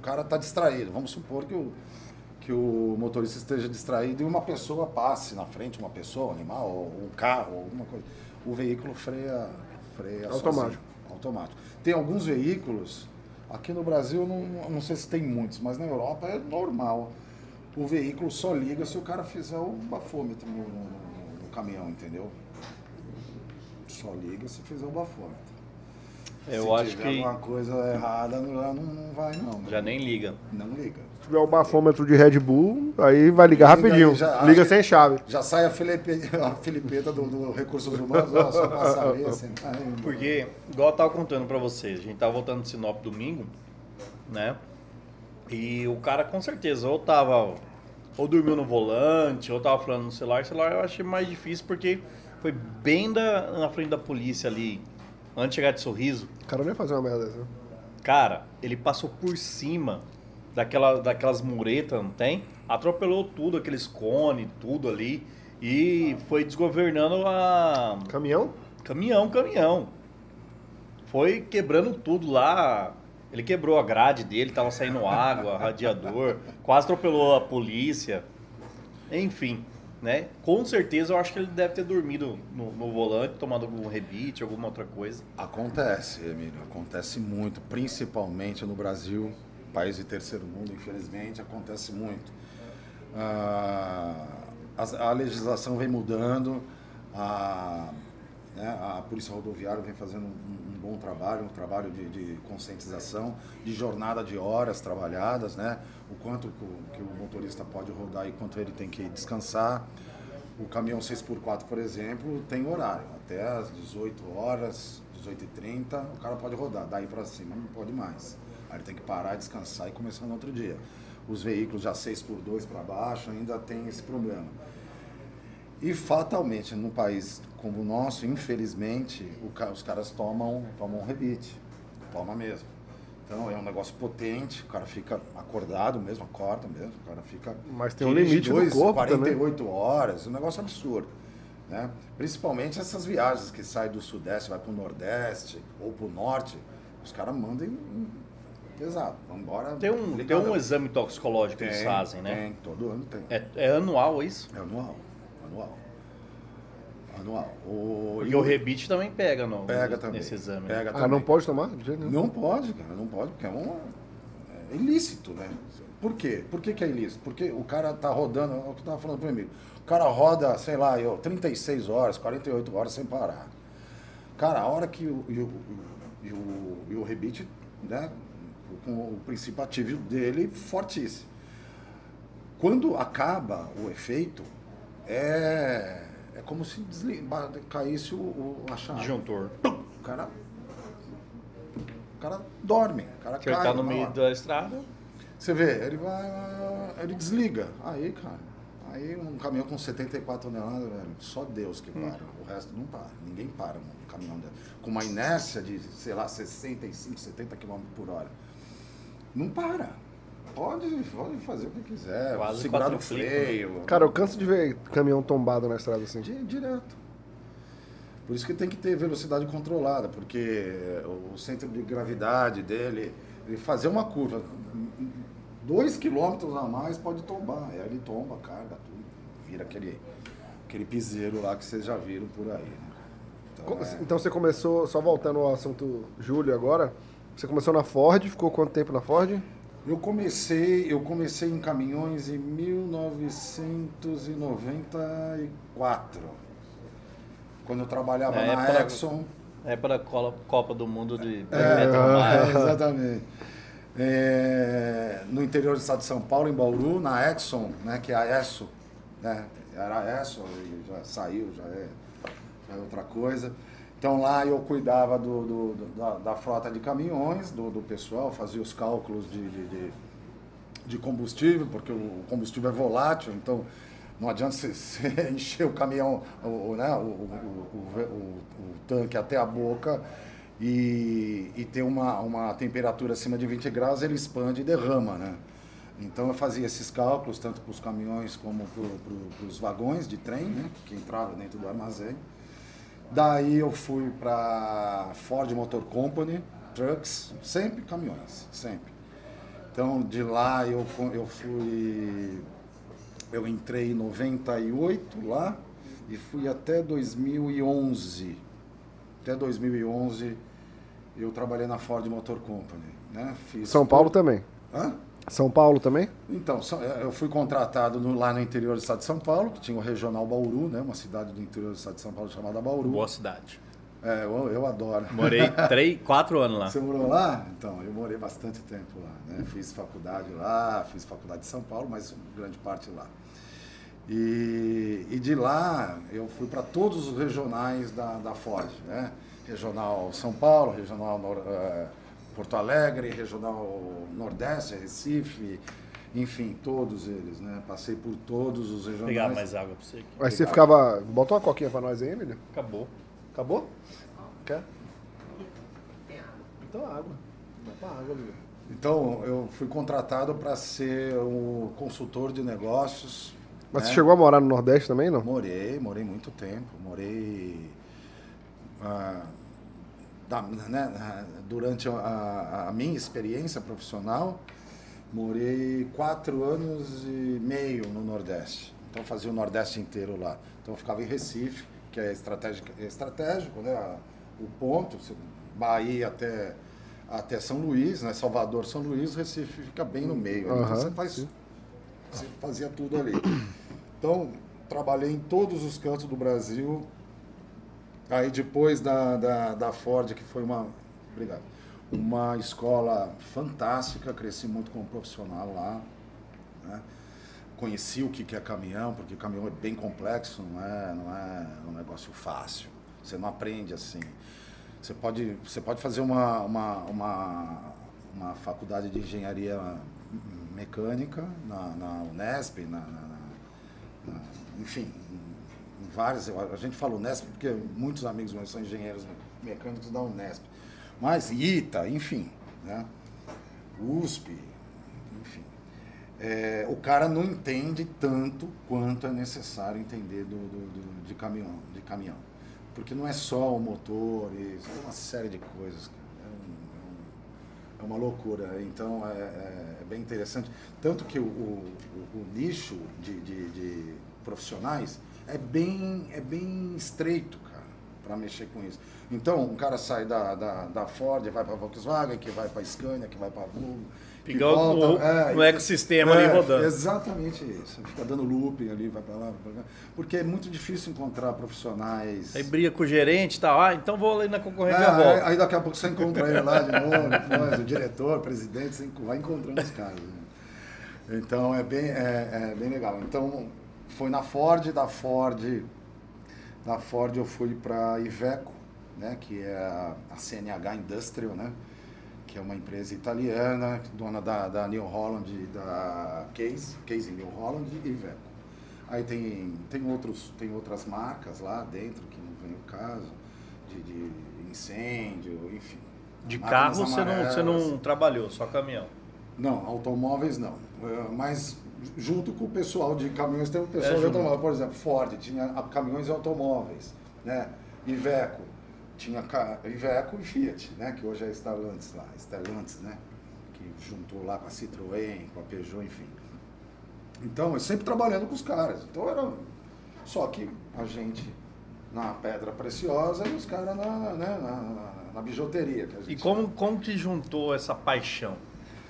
Speaker 3: cara está distraído. Vamos supor que o, que o motorista esteja distraído e uma pessoa passe na frente, uma pessoa, um animal, ou um carro, alguma coisa. O veículo freia, freia
Speaker 1: automático.
Speaker 3: Sozinho, automático. Tem alguns veículos, aqui no Brasil não, não sei se tem muitos, mas na Europa é normal. O veículo só liga se o cara fizer o bafômetro no, no caminhão, entendeu? Só liga se fizer o bafômetro.
Speaker 2: Eu
Speaker 3: se
Speaker 2: acho
Speaker 3: tiver
Speaker 2: que.
Speaker 3: alguma coisa errada, já não, não vai, não.
Speaker 2: Já nem liga.
Speaker 3: Não liga.
Speaker 1: Se tiver o bafômetro de Red Bull, aí vai ligar liga rapidinho. Já, liga sem chave.
Speaker 3: Já sai a, filipe, a filipeta do, do Recursos Humanos, ó, só pra saber. Assim,
Speaker 2: Porque, igual eu tava contando pra vocês, a gente tava voltando de Sinop domingo, né? E o cara com certeza ou tava ou dormiu no volante, ou tava falando no celular. O celular eu achei mais difícil porque foi bem da, na frente da polícia ali, antes de chegar de sorriso.
Speaker 1: O cara nem fazer uma merda dessa.
Speaker 2: Cara, ele passou por cima daquela, daquelas muretas, não tem? Atropelou tudo, aqueles cones, tudo ali. E foi desgovernando a.
Speaker 1: Caminhão?
Speaker 2: Caminhão, caminhão. Foi quebrando tudo lá, ele quebrou a grade dele, tava saindo água, radiador, quase atropelou a polícia. Enfim, né? Com certeza eu acho que ele deve ter dormido no, no volante, tomando algum rebite, alguma outra coisa.
Speaker 3: Acontece, Emílio, acontece muito, principalmente no Brasil, país de terceiro mundo, infelizmente, acontece muito. Ah, a, a legislação vem mudando, a né? A Polícia Rodoviária vem fazendo um, um bom trabalho, um trabalho de, de, conscientização, de jornada de horas trabalhadas, né? o quanto que o, motorista pode rodar e quanto ele tem que descansar. O caminhão 6x4, por exemplo, tem horário, até às 18 horas, 18h30, o cara pode rodar, daí para cima não pode mais. Aí ele tem que parar, descansar e começar no outro dia. Os veículos já 6x2 para baixo ainda tem esse problema. E fatalmente, num país como o nosso, infelizmente, o os caras tomam, tomam rebite. Toma mesmo. Então é um negócio potente, o cara fica acordado mesmo, acorda mesmo, o cara fica.
Speaker 1: Mas tem um limite do
Speaker 3: dois,
Speaker 1: corpo
Speaker 3: 48 horas, um negócio absurdo. Né? Principalmente essas viagens que saem do Sudeste, vai para o Nordeste ou para o Norte, os caras mandam pesado, vão embora.
Speaker 2: Tem um, tem um exame toxicológico que eles
Speaker 3: Tem,
Speaker 2: fazem, né?
Speaker 3: Tem, todo ano tem.
Speaker 2: É, é anual isso?
Speaker 3: É anual. Anual. Anual. O,
Speaker 2: Porque o rebite também pega no,
Speaker 3: pega também.
Speaker 2: nesse exame. né?
Speaker 3: Pega
Speaker 1: Ah,
Speaker 3: também.
Speaker 1: não pode tomar? De jeito nenhum.
Speaker 3: Não pode, cara, não pode, porque é um. É ilícito, né? Por quê? Por que, que é ilícito? Porque o cara tá rodando, é o que eu tava falando pro amigo. O cara roda, sei lá, eu, 36 horas, 48 horas sem parar. Cara, a hora que o, e o, e o, e o rebite, né, com o princípio ativo dele fortíssimo. Quando acaba o efeito, é, é como se desli- ba- caísse o, o, a chave.
Speaker 2: Disjuntor.
Speaker 3: O cara. O cara dorme. O cara
Speaker 2: Você
Speaker 3: cai.
Speaker 2: tá no meio
Speaker 3: hora.
Speaker 2: da estrada,
Speaker 3: Você vê, ele vai. Ele desliga. Aí, cara. Aí um caminhão com 74 toneladas, velho, só Deus que para. O resto não para. Ninguém para um caminhão desse. Com uma inércia de, sei lá, 65, 70 km por hora. Não para. Pode, pode fazer o que quiser.
Speaker 2: Quase
Speaker 3: segurar no
Speaker 2: quadriflipa,
Speaker 3: freio.
Speaker 1: Cara, eu canso de ver caminhão tombado na estrada assim.
Speaker 3: Di- Direto. Por isso que tem que ter velocidade controlada, porque o centro de gravidade dele, ele fazer uma curva, dois quilômetros a mais pode tombar. Aí ele tomba, carga, tudo. Vira aquele, aquele piseiro lá que vocês já viram por aí. Né? Então, é-
Speaker 1: Então você começou, só voltando ao assunto Júlio agora, você começou na Ford, ficou quanto tempo na Ford?
Speaker 3: Eu comecei, eu comecei em caminhões em 1994. Quando eu trabalhava
Speaker 2: Na
Speaker 3: na
Speaker 2: época-
Speaker 3: Exxon.
Speaker 2: é para a Copa do Mundo de
Speaker 3: É, é, exatamente. É, no interior do estado de São Paulo, em Bauru, na Exxon, né, que é a ESSO, né, era a ESSO, e já saiu, já é, já é outra coisa. Então lá eu cuidava do, do- do- da, da frota de caminhões, do, do pessoal, fazia os cálculos de, de, de- de combustível, porque o combustível é volátil, então não adianta você, encher o caminhão, o, né, o- o- o tanque até a boca e, e ter uma, uma temperatura acima de 20 graus, ele expande e derrama, né? Então eu fazia esses cálculos, tanto para os caminhões como para os vagões de trem, né, que entravam dentro do armazém. Daí eu fui para Ford Motor Company, Trucks, sempre caminhões, sempre. Então de lá eu, eu fui. Eu entrei em 98 lá e fui até 2011. Até 2011 eu trabalhei na Ford Motor Company. Né? Fiz
Speaker 1: São Paulo também.
Speaker 3: Hã?
Speaker 1: São Paulo também?
Speaker 3: Então, só- eu fui contratado no- lá no interior do estado de São Paulo, que tinha o Regional Bauru, né? uma cidade do interior do estado de São Paulo chamada Bauru.
Speaker 2: Boa cidade.
Speaker 3: É, eu, eu adoro.
Speaker 2: Morei três, quatro anos lá.
Speaker 3: Você morou lá? Então, eu morei bastante tempo lá. Né? Fiz faculdade lá, fiz faculdade em São Paulo, mas grande parte lá. E, e de lá eu fui para todos os regionais da, da Ford, né? Regional São Paulo, Regional Nor- eh, Porto Alegre, Regional Nordeste, Recife, enfim, todos eles, né? Passei por todos os regionais.
Speaker 2: pegar mais água pra você aqui.
Speaker 1: Aí você ficava. Bota uma coquinha pra nós aí, Emílio.
Speaker 2: Acabou.
Speaker 1: Acabou? Quer? Então água. Bota água, Emílio.
Speaker 3: Então, eu fui contratado para ser o consultor de negócios.
Speaker 1: Mas
Speaker 3: né?
Speaker 1: você chegou a morar no Nordeste também, não?
Speaker 3: Morei, morei muito tempo. Morei ah, da- né, durante a- a, minha experiência profissional, morei quatro anos e meio no Nordeste. Então fazia o Nordeste inteiro lá. Então eu ficava em Recife, que é estratégico, é estratégico né? o ponto, Bahia até, até São Luís, né? Salvador, São Luís, Recife fica bem no meio. ali. Então você faz você fazia tudo ali. Então, trabalhei em todos os cantos do Brasil. Aí depois da, da, da Ford, que foi uma. Obrigado. Uma escola fantástica, cresci muito como profissional lá. né? Conheci o que é caminhão, porque caminhão é bem complexo, não é, não é um negócio fácil. Você não aprende assim. Você pode, você pode fazer uma, uma, uma, uma faculdade de engenharia mecânica na, na Unesp, na- na- na- enfim, várias, a gente fala Unesp porque muitos amigos meus são engenheiros mecânicos da Unesp. Mas ITA, enfim, né? USP, enfim. É, o cara não entende tanto quanto é necessário entender do, do, do, de, caminhão, de caminhão. Porque não é só o motor, é uma série de coisas. É, é, um, é uma loucura. Então é, é, é, bem interessante. Tanto que o, o, o nicho de, de, de, profissionais é bem, é bem estreito, cara, para mexer com isso. Então, um cara sai da, da, da Ford, vai para Volkswagen, que vai para Scania, que vai para Volvo.
Speaker 2: Fica o, é, no ecossistema é, ali rodando.
Speaker 3: Exatamente isso. Fica dando looping ali, vai para lá, vai pra lá. Porque é muito difícil encontrar profissionais.
Speaker 2: Aí briga com o gerente e tal. Ah, então vou ali na concorrente é, volta.
Speaker 3: Aí daqui a pouco você encontra ele lá de novo, depois, o diretor, o presidente, você vai encontrando os caras. Né? Então é bem, é, é bem legal. Então foi na Ford, da Ford, da Ford eu fui para Iveco né, que é a, CNH Industrial, né, que é uma empresa italiana, dona da, da New Holland, da Case, Case New Holland e Iveco. Aí tem, tem, outros, tem outras marcas lá dentro, que não vem o caso, de, de incêndio, enfim.
Speaker 2: De carro você não, você não trabalhou, só caminhão?
Speaker 3: Não, automóveis não. É, mas junto com o pessoal de caminhões, tem o pessoal é, de automóveis. Por exemplo, Ford tinha caminhões e automóveis. Né? Iveco tinha Iveco e Fiat, né? Que hoje é Stellantis lá, Stellantis, né? Que juntou lá com a Citroën, com a Peugeot, enfim. Então, eu sempre trabalhando com os caras. Então era. Só que a gente na pedra preciosa e os caras na, né, na, na, bijuteria.
Speaker 2: e como, como que juntou essa paixão?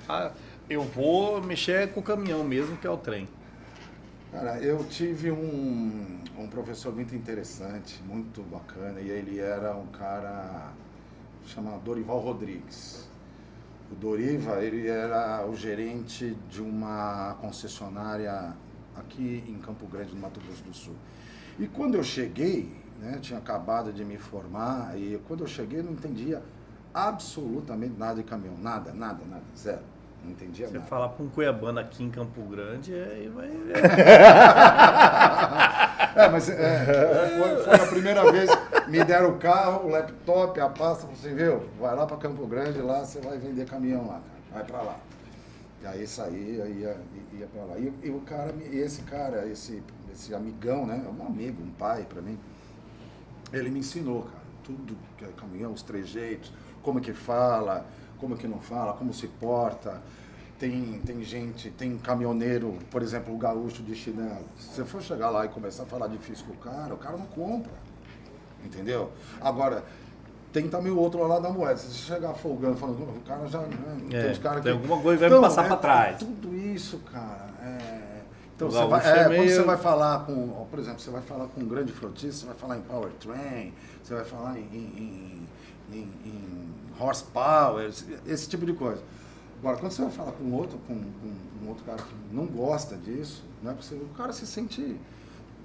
Speaker 2: Ah, eu vou mexer com o caminhão mesmo, que é o trem.
Speaker 3: Cara, eu tive um, um professor muito interessante, muito bacana, e ele era um cara chamado Dorival Rodrigues. O Doriva, ele era o gerente de uma concessionária aqui em Campo Grande, no Mato Grosso do Sul. E quando eu cheguei, né, tinha acabado de me formar, e quando eu cheguei não entendia absolutamente nada de caminhão, nada, nada, nada, zero. Não entendia
Speaker 2: Você
Speaker 3: nada.
Speaker 2: falar para um cuiabano aqui em Campo Grande, aí vai...
Speaker 3: é, mas é, foi, foi, a primeira vez, me deram o carro, o laptop, a pasta, você viu? Vai lá para Campo Grande, lá você vai vender caminhão lá, cara. Vai para lá. E aí saía, ia, ia para lá. E, e, o cara, esse cara, esse, esse amigão, né? Um amigo, um pai para mim, ele me ensinou, cara, tudo que é caminhão, os trejeitos, como é que fala, como que não fala, como se porta. Tem, tem gente, tem caminhoneiro, por exemplo, o gaúcho de chinelo. Se você for chegar lá e começar a falar difícil com o cara, o cara não compra. Entendeu? Agora, tem também o outro lado da moeda. Se você chegar folgando, falando, o cara já. Né,
Speaker 2: é, tem, cara tem alguma coisa que então, vai me passar é, para trás.
Speaker 3: Tudo isso, cara. É, então, você vai, é, é meio... quando você vai falar com, por exemplo, você vai falar com um grande frotista, você vai falar em powertrain, você vai falar em, em, em, em horsepower, esse, esse tipo de coisa. Agora, quando você vai falar com outro, com, com um outro cara que não gosta disso, né, você, o cara se sente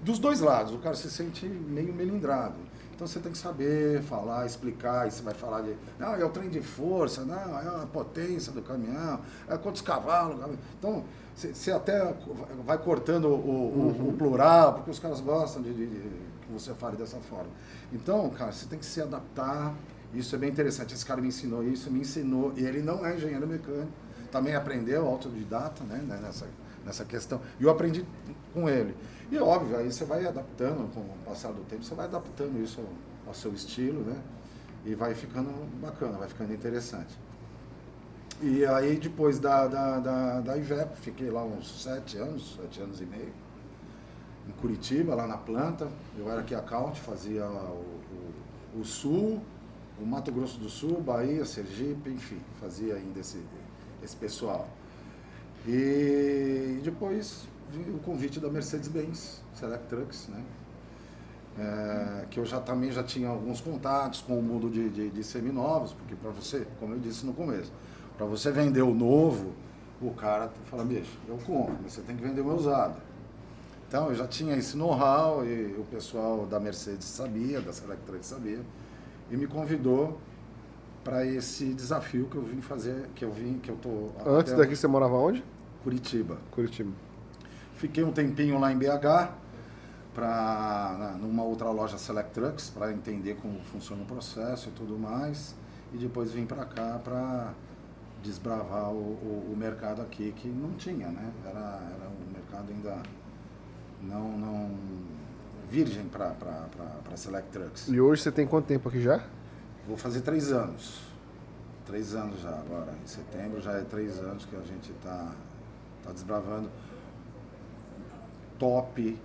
Speaker 3: dos dois lados, o cara se sente meio melindrado. Então você tem que saber falar, explicar, e você vai falar de, não, é o trem de força, não, é a potência do caminhão, é quantos cavalos. Então, você até vai cortando o, o, uhum. o, plural, porque os caras gostam de, de, de, que você fale dessa forma. Então, cara, você tem que se adaptar isso é bem interessante. Esse cara me ensinou isso, me ensinou. E ele não é engenheiro mecânico, também aprendeu autodidata né, né, nessa, nessa questão. E eu aprendi com ele. E óbvio, aí você vai adaptando com o passar do tempo, você vai adaptando isso ao, ao seu estilo, né? E vai ficando bacana, vai ficando interessante. E aí depois da, da, da, da Iveco, fiquei lá uns sete anos, sete anos e meio, em Curitiba, lá na planta. Eu era aqui account, fazia o, o, o sul, o Mato Grosso do Sul, Bahia, Sergipe, enfim, fazia ainda esse, esse pessoal. E depois o convite da Mercedes-Benz, Select Trucks, né? É, que eu já também já tinha alguns contatos com o mundo de, de, de seminovos, porque para você, como eu disse no começo, para você vender o novo, o cara fala, bicho, eu compro, mas você tem que vender o meu usado. Então eu já tinha esse know-how e o pessoal da Mercedes sabia, da Select Trucks sabia e me convidou para esse desafio que eu vim fazer, que eu vim, que eu tô
Speaker 1: Antes daqui você morava onde?
Speaker 3: Curitiba.
Speaker 1: Curitiba.
Speaker 3: Fiquei um tempinho lá em BH. para numa outra loja Select Trucks para entender como funciona o processo e tudo mais e depois vim para cá para desbravar o, o, o, mercado aqui que não tinha, né? Era, era um mercado ainda não, não virgem para Select Trucks.
Speaker 1: E hoje você tem quanto tempo aqui já?
Speaker 3: Vou fazer três anos. Três anos já agora. Em setembro já é três anos que a gente está tá desbravando. Top.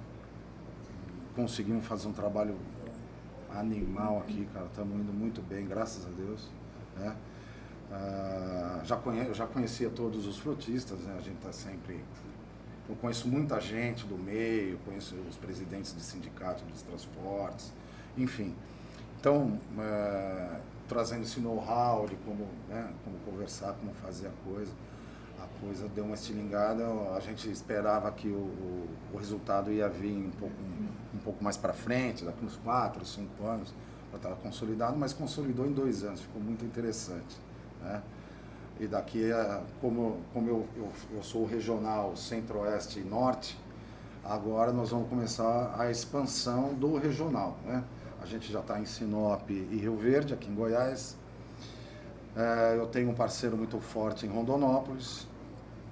Speaker 3: Conseguimos fazer um trabalho animal aqui, cara. Estamos indo muito bem, graças a Deus. Né? Uh, já, conhe já conhecia todos os frotistas, né? a gente está sempre. Eu conheço muita gente do meio, conheço os presidentes de sindicato dos transportes, enfim. Então, uh, trazendo esse know-how de como, né, como conversar, como fazer a coisa. A coisa deu uma estilingada, a gente esperava que o, o, o resultado ia vir um pouco, um pouco mais para frente, daqui uns 4, 5 anos, para estar consolidado, mas consolidou em dois anos, ficou muito interessante. Né? E daqui, como, como eu, eu, eu sou regional centro-oeste e norte, agora nós vamos começar a expansão do regional. Né? A gente já está em Sinop e Rio Verde, aqui em Goiás. É, eu tenho um parceiro muito forte em Rondonópolis.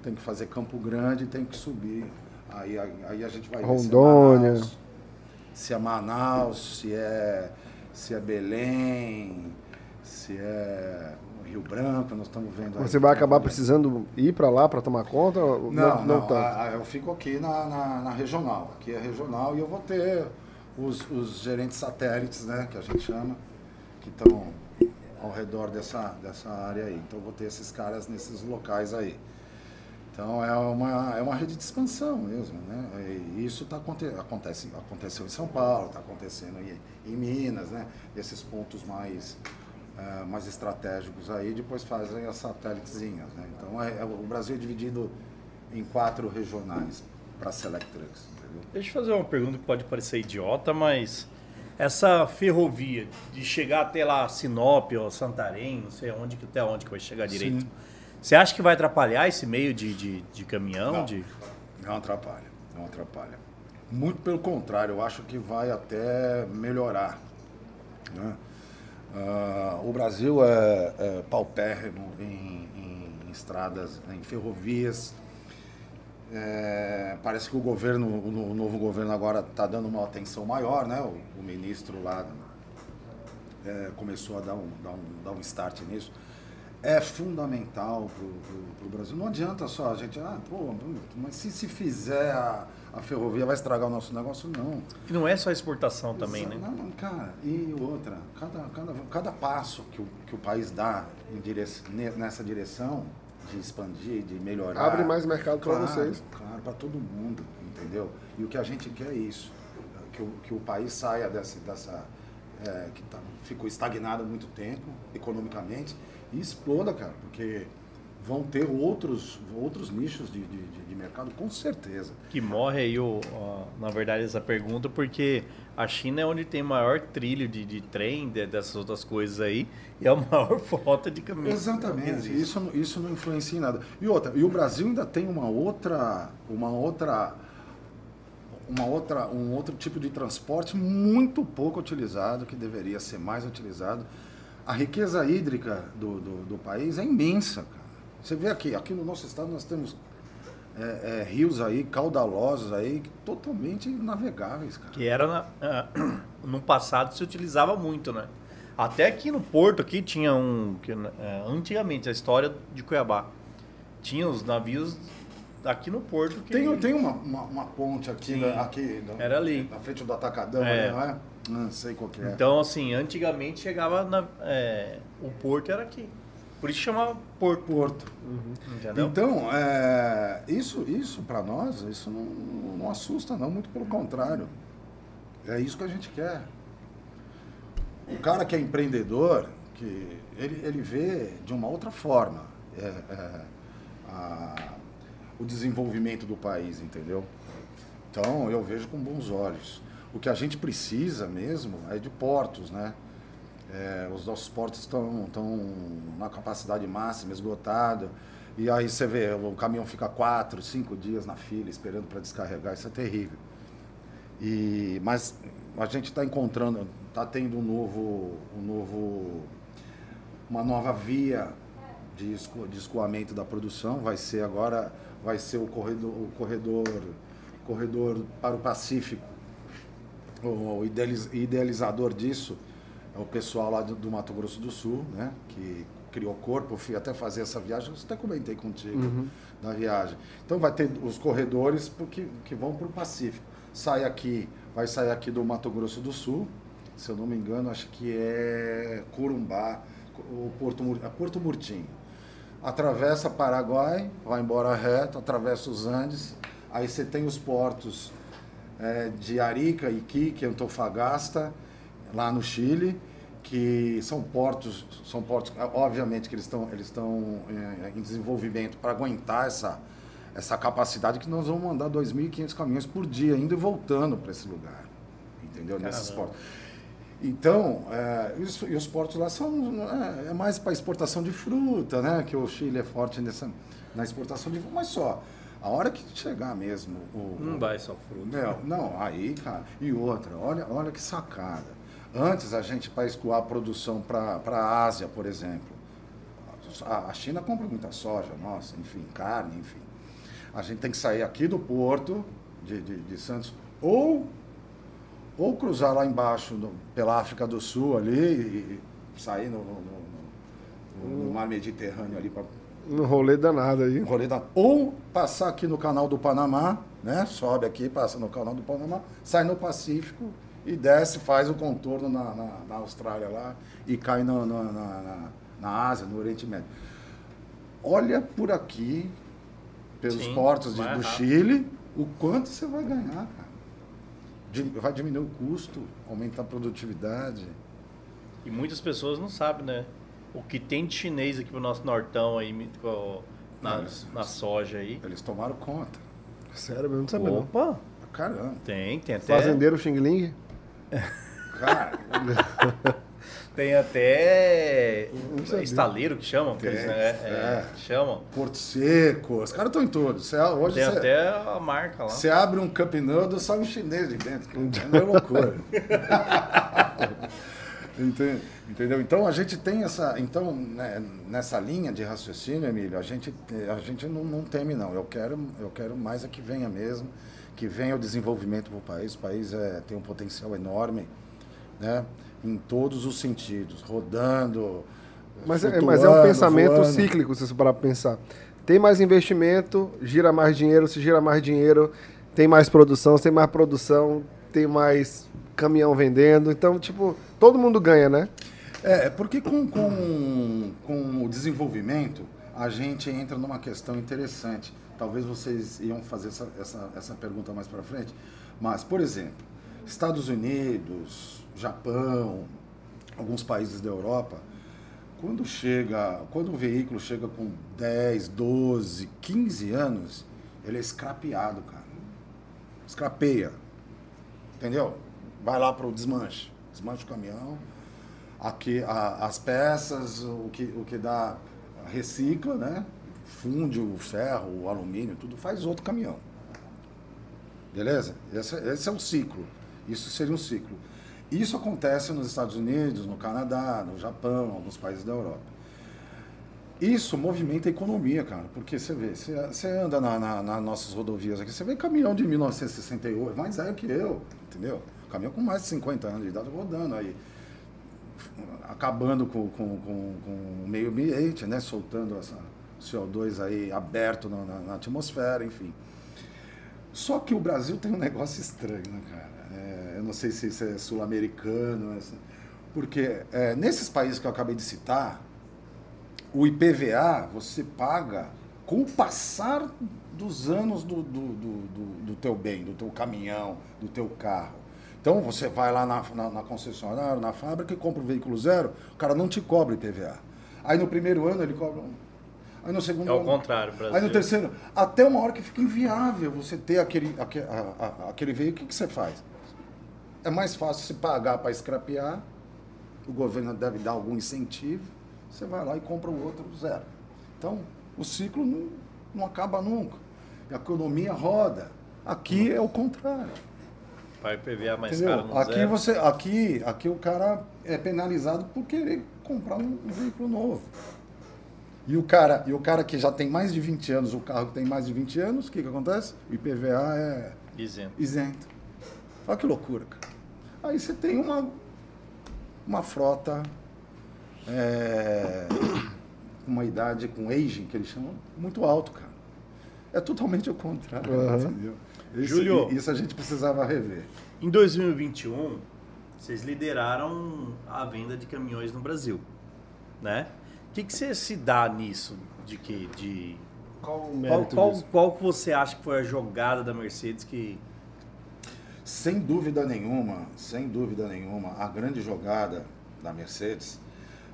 Speaker 3: Tem que fazer Campo Grande, tem que subir. Aí, aí, a gente vai
Speaker 1: Rondônia.
Speaker 3: ver se é Manaus, se é, Manaus, se é, se é Belém, se é Rio Branco, nós estamos vendo.
Speaker 1: Você vai acabar precisando ir para lá para tomar conta?
Speaker 3: Não, não, não, não a, a, eu fico aqui na, na, na, regional. Aqui é regional e eu vou ter os, os gerentes satélites, né, que a gente chama, que estão ao redor dessa, dessa área aí. Então, vou ter esses caras nesses locais aí. Então, é uma, é uma rede de expansão mesmo, né? E isso tá, acontece, aconteceu em São Paulo, está acontecendo em, em, Minas, né? Esses pontos mais, uh, mais estratégicos aí, depois fazem as satélitezinhas, né? Então, é, é, o Brasil é dividido em quatro regionais para Trucks.
Speaker 2: Deixa eu fazer uma pergunta que pode parecer idiota, mas essa ferrovia de chegar até lá Sinop ou Santarém, não sei onde, até onde que vai chegar direito. Sim. Você acha que vai atrapalhar esse meio de, de, de caminhão?
Speaker 3: Não,
Speaker 2: de...
Speaker 3: não atrapalha, não atrapalha. Muito pelo contrário, eu acho que vai até melhorar. Né? Uh, o Brasil é, é paupérrimo em, em, estradas, em ferrovias, é, parece que o governo, o novo governo agora está dando uma atenção maior, né? O, o ministro lá é, começou a dar um, dar, um, dar um start nisso. É fundamental para o Brasil. Não adianta só a gente, ah, pô, mas se se fizer a, a ferrovia vai estragar o nosso negócio, não.
Speaker 2: E não é só exportação Exato, também, né?
Speaker 3: Não, cara, e outra, cada, cada, cada passo que o, que o país dá em direção, nessa direção, de expandir, de melhorar.
Speaker 1: Abre mais mercado para
Speaker 3: claro,
Speaker 1: vocês.
Speaker 3: Claro, para todo mundo, entendeu? E o que a gente quer é isso, que o, que o país saia dessa, dessa é, que tá, ficou estagnado há muito tempo, economicamente, e exploda, cara, porque vão ter outros, outros nichos de, de, de mercado, com certeza.
Speaker 2: Que morre aí, o, na verdade, essa pergunta, porque a China é onde tem maior trilho de, de trem, de, dessas outras coisas aí, e é a maior frota de caminhões.
Speaker 3: Exatamente, isso, isso não influencia em nada. E outra, e o Brasil ainda tem uma outra, uma outra, uma outra, um outro tipo de transporte muito pouco utilizado, que deveria ser mais utilizado. A riqueza hídrica do, do, do país é imensa, cara. Você vê aqui, aqui no nosso estado nós temos é, é, rios aí, caudalosos aí, totalmente navegáveis, cara.
Speaker 2: Que era, na, uh, no passado se utilizava muito, né? Até aqui no Porto, aqui tinha um, que, uh, antigamente, a história de Cuiabá, tinha os navios aqui no Porto que...
Speaker 3: Tem, tem uma, uma, uma ponte aqui, na, aqui
Speaker 2: era ali.
Speaker 3: na frente do Atacadão, é. não é? Não sei qual que é.
Speaker 2: Então, assim, antigamente chegava, na, é, o Porto era aqui. Por isso chama Porto.
Speaker 3: Porto. Uhum. Então, é, isso, isso para nós, isso não, não assusta, não, muito pelo contrário. É isso que a gente quer. O cara que é empreendedor, que ele, ele vê de uma outra forma é, é, a, o desenvolvimento do país, entendeu? Então, eu vejo com bons olhos. O que a gente precisa mesmo é de portos, né? É, os nossos portos estão, estão na capacidade máxima, esgotado. E aí você vê, o caminhão fica quatro, cinco dias na fila esperando para descarregar, isso é terrível. E, mas a gente está encontrando, está tendo um novo, um novo, uma nova via de, esco, de escoamento da produção. Vai ser agora, vai ser o corredor, o corredor, corredor para o Pacífico. O idealiz, idealizador disso o pessoal lá do, do, Mato Grosso do Sul, né? Que criou corpo. Eu fui até fazer essa viagem, eu até comentei contigo uhum. da viagem. Então vai ter os corredores porque, que vão para o Pacífico. Sai aqui, vai sair aqui do Mato Grosso do Sul, se eu não me engano, acho que é Corumbá, o Porto, é Porto Murtinho. Atravessa Paraguai, vai embora reto, atravessa os Andes, aí você tem os portos é, de Arica, Iquique, Antofagasta, lá no Chile, que são portos, são portos, obviamente que eles estão eles estão é, em desenvolvimento para aguentar essa essa capacidade que nós vamos mandar 2.500 caminhões por dia indo e voltando para esse lugar, entendeu? Caramba. Nesses portos. Então, é, e, os, e, os, portos lá são é, é mais para exportação de fruta, né? Que o Chile é forte nessa, na exportação de fruta, mas só. A hora que chegar mesmo. O,
Speaker 2: não vai só fruta.
Speaker 3: Não, não, aí, cara. E outra, olha, olha que sacada. Antes, a gente, para escoar a produção para a Ásia, por exemplo, a, a China compra muita soja, nossa, enfim, carne, enfim. A gente tem que sair aqui do porto de, de, de Santos ou ou cruzar lá embaixo no, pela África do Sul ali e, e sair no, no, no, no, mar Mediterrâneo ali para
Speaker 1: um rolê danado aí.
Speaker 3: Um rolê danado. Ou passar aqui no canal do Panamá, né? Sobe aqui, passa no canal do Panamá, sai no Pacífico e desce, faz o contorno na, na, na Austrália lá e cai no, no, na, na, na, Ásia, no Oriente Médio. Olha por aqui, pelos Sim, portos de, do Chile, o quanto você vai ganhar, cara vai diminuir o custo, aumentar a produtividade.
Speaker 2: E muitas pessoas não sabem, né? O que tem de chinês aqui no nosso nortão aí, na, na soja aí.
Speaker 3: Eles tomaram conta.
Speaker 1: Sério, eu não sabia
Speaker 2: Opa!
Speaker 3: Não. Caramba.
Speaker 2: Tem, tem até.
Speaker 1: Fazendeiro Xing Ling?
Speaker 3: Cara.
Speaker 2: Tem até estaleiro que chamam, que eles,
Speaker 3: né? é,
Speaker 2: é, chamam.
Speaker 3: Porto Seco, os caras estão em todos. hoje
Speaker 2: Tem até a marca lá.
Speaker 3: Você abre um Cup Noodle, sai um chinês de dentro. É loucura. Entendeu? Então a gente tem essa. Então, né, nessa linha de raciocínio, Emílio, a gente, a gente não, não teme, não. Eu quero, eu quero mais é que venha mesmo, que venha o desenvolvimento para o país. O país é, tem um potencial enorme. Né? em todos os sentidos, rodando.
Speaker 1: Mas, é, mas é um pensamento voando. cíclico, se você parar para pensar. Tem mais investimento, gira mais dinheiro, se gira mais dinheiro, tem mais produção, se tem mais produção, tem mais caminhão vendendo. Então, tipo, todo mundo ganha, né?
Speaker 3: É, é porque com, com, com o desenvolvimento, a gente entra numa questão interessante. Talvez vocês iam fazer essa, essa, essa pergunta mais para frente. Mas, por exemplo, Estados Unidos, Japão, alguns países da Europa, quando chega, quando um veículo chega com 10, 12, 15 anos, ele é escrapeado, cara. Escrapeia. Entendeu? Vai lá para o desmanche. Desmanche o caminhão. Aqui a, as peças, o que, o que dá, recicla, né? Funde o ferro, o alumínio, tudo, faz outro caminhão. Beleza? Esse, esse é um ciclo. Isso seria um ciclo. Isso acontece nos Estados Unidos, no Canadá, no Japão, alguns países da Europa. Isso movimenta a economia, cara, porque você vê, você, você anda nas na, na nossas rodovias aqui, você vê caminhão de 1968, mais velho que eu, entendeu? Caminhão com mais de 50 anos de idade rodando aí, acabando com, com, com, com o meio ambiente, né? Soltando essa CO2 aí aberto na, na, na atmosfera, enfim. Só que o Brasil tem um negócio estranho, né, cara? eu não sei se isso é sul-americano, porque é, nesses países que eu acabei de citar, o IPVA você paga com o passar dos anos do, do, do, do, teu bem, do teu caminhão, do teu carro. Então você vai lá na, na, na concessionária, na fábrica e compra um veículo zero, o cara não te cobra IPVA. Aí no primeiro ano ele cobra um. Aí no segundo
Speaker 2: É o contrário, Brasil.
Speaker 3: Aí no terceiro, até uma hora que fica inviável você ter aquele, aquele, a, a, aquele veículo, o que, que você faz? É mais fácil se pagar para escrapear, o governo deve dar algum incentivo, você vai lá e compra o outro zero. Então, o ciclo não, não acaba nunca. A economia roda. Aqui é o contrário.
Speaker 2: Para IPVA mais
Speaker 3: Entendeu?
Speaker 2: caro no
Speaker 3: Aqui,
Speaker 2: zero.
Speaker 3: você, aqui, aqui o cara é penalizado por querer comprar um veículo novo. E o cara, e o cara que já tem mais de 20 anos, o carro que tem mais de 20 anos, o que, que acontece? O IPVA é
Speaker 2: Isento.
Speaker 3: isento. Olha que loucura, cara. Aí você tem uma, uma frota, é, uma idade com aging, que eles chamam, muito alto, cara. É totalmente o contrário,
Speaker 1: Aham.
Speaker 3: entendeu? Isso,
Speaker 2: Júlio.
Speaker 3: Isso a gente precisava rever.
Speaker 2: Em 2021, vocês lideraram a venda de caminhões no Brasil, né? O que, que você se dá nisso? De que, de
Speaker 1: Qual o
Speaker 2: qual,
Speaker 1: mérito
Speaker 2: qual,
Speaker 1: disso?
Speaker 2: qual que você acha que foi a jogada da Mercedes que
Speaker 3: Sem dúvida nenhuma, sem dúvida nenhuma, a grande jogada da Mercedes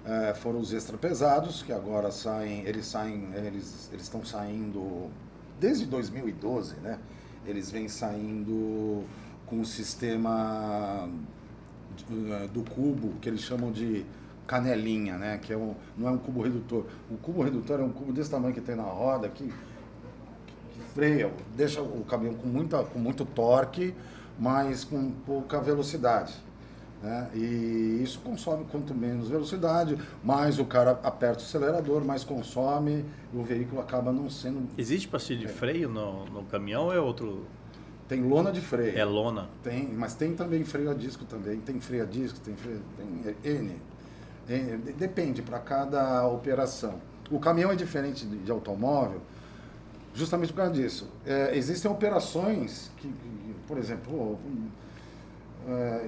Speaker 3: eh, foram os extra pesados que agora saem, eles saem, eles eles estão saindo desde 2012, né? Eles vêm saindo com o sistema eh, do cubo que eles chamam de canelinha, né? Que é um, não é um cubo redutor. O cubo redutor é um cubo desse tamanho que tem na roda que que freia, deixa o caminhão com, muita, com muito torque, mas com pouca velocidade. Né? E isso consome quanto menos velocidade, mais o cara aperta o acelerador, mais consome, o veículo acaba não sendo.
Speaker 2: existe pastilha de freio no, no caminhão ou é outro?
Speaker 3: Tem lona de freio.
Speaker 2: É lona?
Speaker 3: Tem, mas tem também freio a disco também. Tem freio a disco, tem freio. Tem N. N. de- Depende para cada operação. O caminhão é diferente de, de automóvel, justamente por causa disso. É, existem operações que, que, por exemplo, é,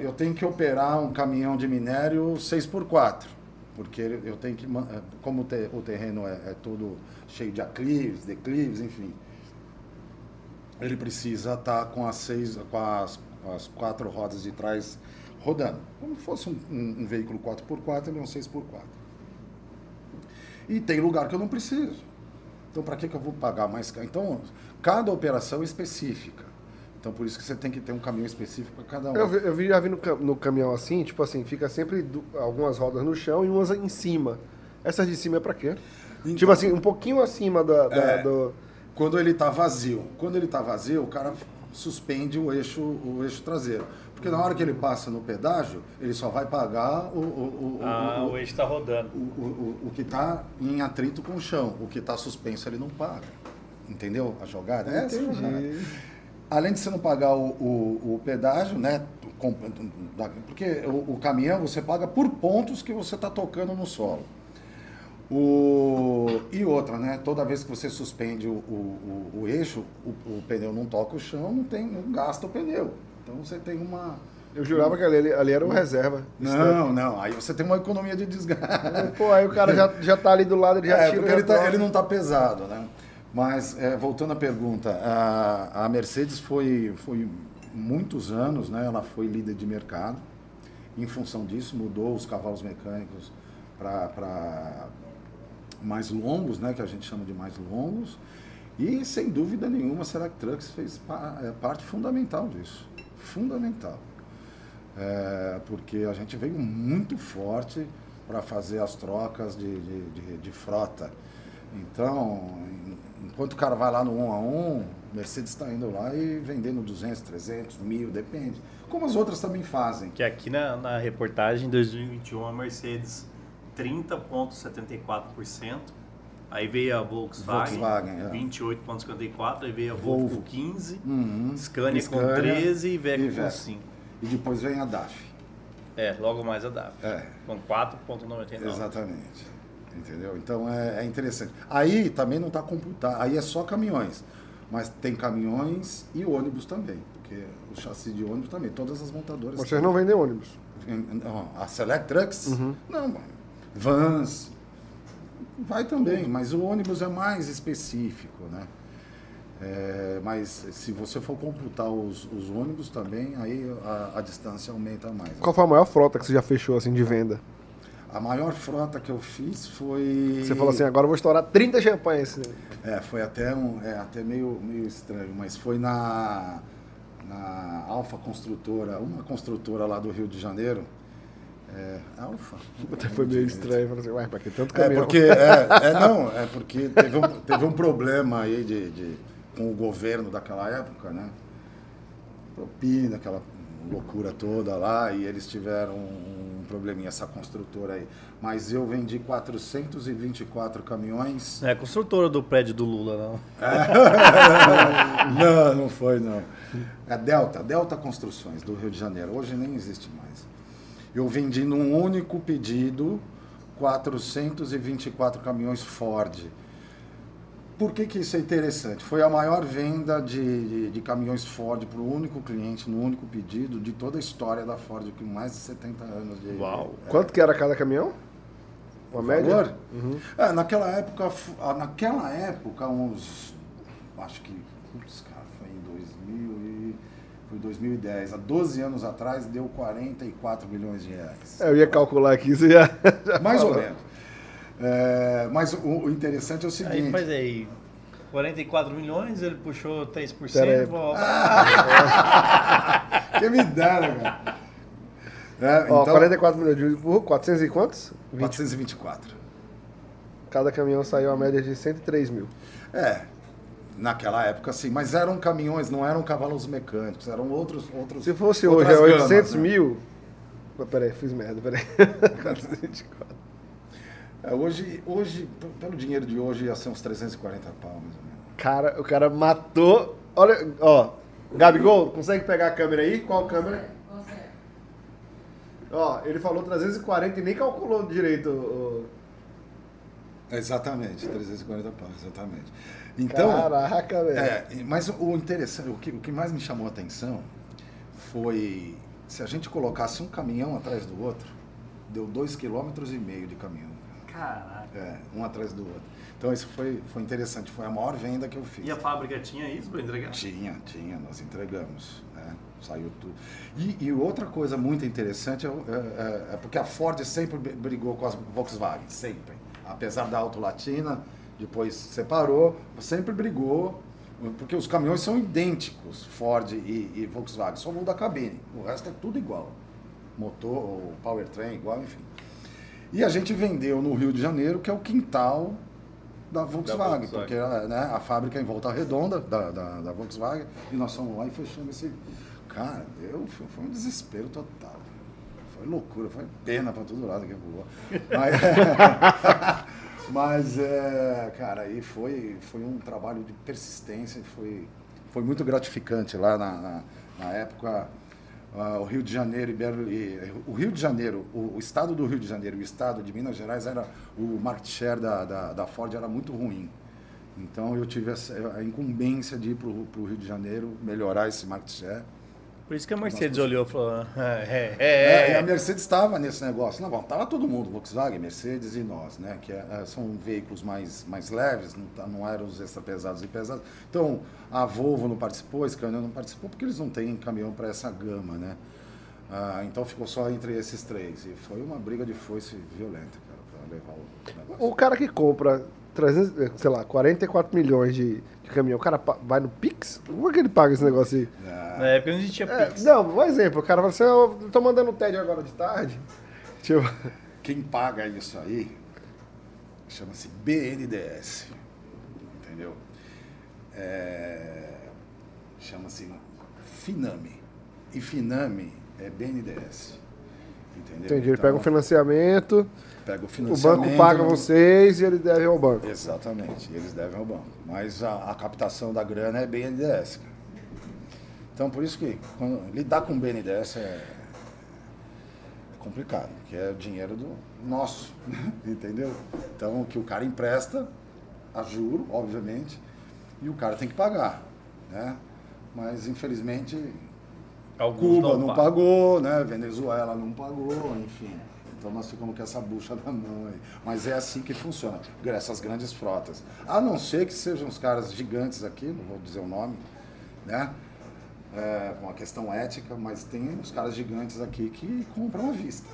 Speaker 3: eu tenho que operar um caminhão de minério 6x4, porque eu tenho que, é, como o, te- o terreno é, é todo cheio de aclives, declives, enfim, ele precisa estar com as seis, com as, as quatro rodas de trás rodando. Como se fosse um, um- um veículo 4x4, ele é um 6x4. E tem lugar que eu não preciso. Então, para que, que eu vou pagar mais? Então, cada operação é específica. Então, por isso que você tem que ter um caminhão específico para cada um.
Speaker 1: Eu, vi, eu vi- já vi no, no caminhão assim, tipo assim, fica sempre du- algumas rodas no chão e umas em cima. Essas de cima é pra quê?
Speaker 3: Então,
Speaker 1: tipo assim, um pouquinho acima da, da-
Speaker 3: É.
Speaker 1: do.
Speaker 3: Quando ele está vazio. Quando ele está vazio, o cara suspende o eixo, o eixo traseiro. Porque na hora que ele passa no pedágio, ele só vai pagar o, o, o,
Speaker 2: Ah,
Speaker 3: o,
Speaker 2: o eixo está rodando.
Speaker 3: o, o, o que está em atrito com o chão. O que está suspenso, ele não paga. Entendeu a jogada? É essa a jogada. Além de você não pagar o, o, o pedágio, né? Porque o, o caminhão você paga por pontos que você está tocando no solo. O, e outra, né? Toda vez que você suspende o, o, o- eixo, o, pneu não toca o chão, não, tem, não gasta o pneu. Então você tem uma.
Speaker 1: Eu jurava que ali, ali era o reserva.
Speaker 3: Não, não. Aí você tem uma economia de desgaste.
Speaker 1: Pô, aí o cara já, já tá ali do lado, ele já
Speaker 3: É,
Speaker 1: tira.
Speaker 3: ele, tá- ele não está pesado, né? Mas, é, voltando à pergunta, a, a Mercedes foi, foi muitos anos, né? Ela foi líder de mercado. Em função disso, mudou os cavalos mecânicos para mais longos, né? Que a gente chama de mais longos. E, sem dúvida nenhuma, a Select Trucks fez é, parte fundamental disso. Fundamental. É, porque a gente veio muito forte para fazer as trocas de, de, de- de frota. Então, en- enquanto o cara vai lá no um a um, Mercedes está indo lá e vendendo 200, 300, mil, depende. Como as outras também fazem.
Speaker 2: Que aqui na, na reportagem 2021 a Mercedes 30,74%. Aí veio a Volkswagen,
Speaker 3: Volkswagen, é.
Speaker 2: 28,54%. Aí veio a
Speaker 3: Volvo.
Speaker 2: Volvo 15%.
Speaker 3: Uhum.
Speaker 2: Scania, com
Speaker 3: Scania
Speaker 2: 13 e Veco
Speaker 3: e
Speaker 2: com
Speaker 3: Veco.
Speaker 2: 5.
Speaker 3: E depois vem a DAF.
Speaker 2: É, logo mais a DAF.
Speaker 3: É.
Speaker 2: Com 4,99.
Speaker 3: Exatamente. Entendeu? Então é, é interessante. Aí também não está computado, aí é só caminhões. Mas tem caminhões e ônibus também. Porque o chassi de ônibus também, todas as montadoras.
Speaker 1: Vocês não vendem ônibus.
Speaker 3: Não, A Select Trucks? Não, mano. Vans. Vai também, mas o ônibus é mais específico, né? É, mas se você for computar os, os ônibus também, aí a, a distância aumenta mais.
Speaker 1: Qual foi a maior frota que você já fechou assim de venda?
Speaker 3: A maior frota que eu fiz foi.
Speaker 1: Você falou assim, agora eu vou estourar 30 champanhes.
Speaker 3: É, foi até, um, é, até meio, meio estranho, mas foi na, na Alfa Construtora, uma construtora lá do Rio de Janeiro. É, Alfa?
Speaker 1: Até foi meio estranho. Falei assim, ué, pra que tanto
Speaker 3: É
Speaker 1: caminhão?
Speaker 3: porque, é, é, não, é porque teve um, teve um problema aí de, de- com o governo daquela época, né? Propina, aquela loucura toda lá e eles tiveram um probleminha, essa construtora aí. Mas eu vendi 424 caminhões.
Speaker 2: É a construtora do prédio do Lula, não.
Speaker 3: não, não foi não. É Delta, Delta Construções do Rio de Janeiro. Hoje nem existe mais. Eu vendi num único pedido 424 caminhões Ford. Por que, que isso é interessante? Foi a maior venda de, de, de caminhões Ford para o único cliente, no único pedido de toda a história da Ford, com mais de 70 anos de.
Speaker 1: Uau! É, Quanto que era cada caminhão?
Speaker 3: Uma média? Uhum. É, naquela época, ah, naquela época, uns. Acho que. Putz, cara, foi em 2000 e. Foi 2010. Há 12 anos atrás deu 44 milhões de reais.
Speaker 1: É, eu ia calcular aqui, você já.
Speaker 3: já Mais falou. ou menos. É, mas o, o, interessante é o seguinte.
Speaker 2: Aí faz aí. 44 milhões, ele puxou 3%. Volta.
Speaker 3: que me dera, cara.
Speaker 1: É, Ó, então, 44 milhões de 400 e quantos?
Speaker 3: 20. 424.
Speaker 1: Cada caminhão saiu a média de 103 mil.
Speaker 3: É, naquela época sim, mas eram caminhões, não eram cavalos mecânicos, eram outros. outros
Speaker 1: Se fosse hoje, é 800 gamas, né? mil. Peraí, fiz merda, peraí. 424.
Speaker 3: É, hoje, hoje, pelo dinheiro de hoje, ia ser uns 340 pau, mais ou menos.
Speaker 1: Cara, o cara matou. Olha, ó. Gabigol, consegue pegar a câmera aí? Qual câmera? Ó, ele falou 340 e nem calculou direito. O...
Speaker 3: Exatamente, 340 pau, exatamente. Então,
Speaker 1: Caraca, velho.
Speaker 3: É, mas o interessante, o que, o que mais me chamou a atenção foi se a gente colocasse um caminhão atrás do outro, deu 2,5 km de caminhão.
Speaker 2: Caraca.
Speaker 3: É, um atrás do outro. Então isso foi, foi interessante, foi a maior venda que eu fiz.
Speaker 2: E a fábrica tinha isso para entregar?
Speaker 3: Tinha, tinha, nós entregamos. Né? Saiu tudo. E, e, outra coisa muito interessante é, é, é, porque a Ford sempre brigou com as Volkswagen, sempre. Apesar da Auto Latina, depois separou, sempre brigou, porque os caminhões são idênticos, Ford e, e Volkswagen, só muda a cabine, o resto é tudo igual. Motor, powertrain igual, enfim. E a gente vendeu no Rio de Janeiro, que é o quintal da Volkswagen, da Volkswagen. porque né, a fábrica é em volta redonda da, da, da, Volkswagen, e nós fomos lá e fechamos esse. Cara, deu, foi um desespero total. Foi loucura, foi pena para todo lado que voou. Mas, mas é, cara, aí foi, foi um trabalho de persistência, foi, foi muito gratificante lá na, na, na época uh, o Rio de Janeiro e, e, o Rio de Janeiro, o, o, estado do Rio de Janeiro o estado de Minas Gerais era o market share da, da, da Ford era muito ruim. Então eu tive a, a incumbência de ir para o Rio de Janeiro melhorar esse market share.
Speaker 2: Por isso que a Mercedes olhou e falou: é,
Speaker 3: é, é, é. a Mercedes estava nesse negócio. Não, bom, estava todo mundo, Volkswagen, Mercedes e nós, né? Que é, são veículos mais, mais leves, não, tá, não eram os extra pesados e pesados. Então, a Volvo não participou, a Scania não participou, porque eles não têm caminhão para essa gama, né? Ah, então ficou só entre esses três. E foi uma briga de foice violenta, cara, para levar o
Speaker 1: negócio. O cara que compra 300, sei lá, 44 milhões de, de caminhão, o cara vai no Pix? Como é que ele paga esse negócio aí?
Speaker 2: Na época não existia
Speaker 1: é, Pix. Não, um exemplo, o cara fala assim, eu tô mandando o TED agora de tarde.
Speaker 3: Tipo... Quem paga isso aí chama-se BNDES, entendeu? É... Chama-se Finame. E Finame é BNDES. Entendeu?
Speaker 1: Entendi, ele então, pega o financiamento,
Speaker 3: pega o financiamento.
Speaker 1: O banco paga vocês e ele deve ao banco.
Speaker 3: Exatamente, eles devem ao banco. Mas a, a captação da grana é BNDES. Então por isso que quando, lidar com BNDES é, é complicado, que é o dinheiro do nosso, entendeu? Então o que o cara empresta, a juro, obviamente, e o cara tem que pagar, né? Mas infelizmente Alguns Cuba não, não pagou, né? Venezuela não pagou, enfim. Então nós ficamos com essa bucha na mão aí. Mas é assim que funciona, essas grandes frotas. A não ser que sejam os caras gigantes aqui, não vou dizer o nome, né? É, uma questão ética, mas tem os caras gigantes aqui que compram à vista.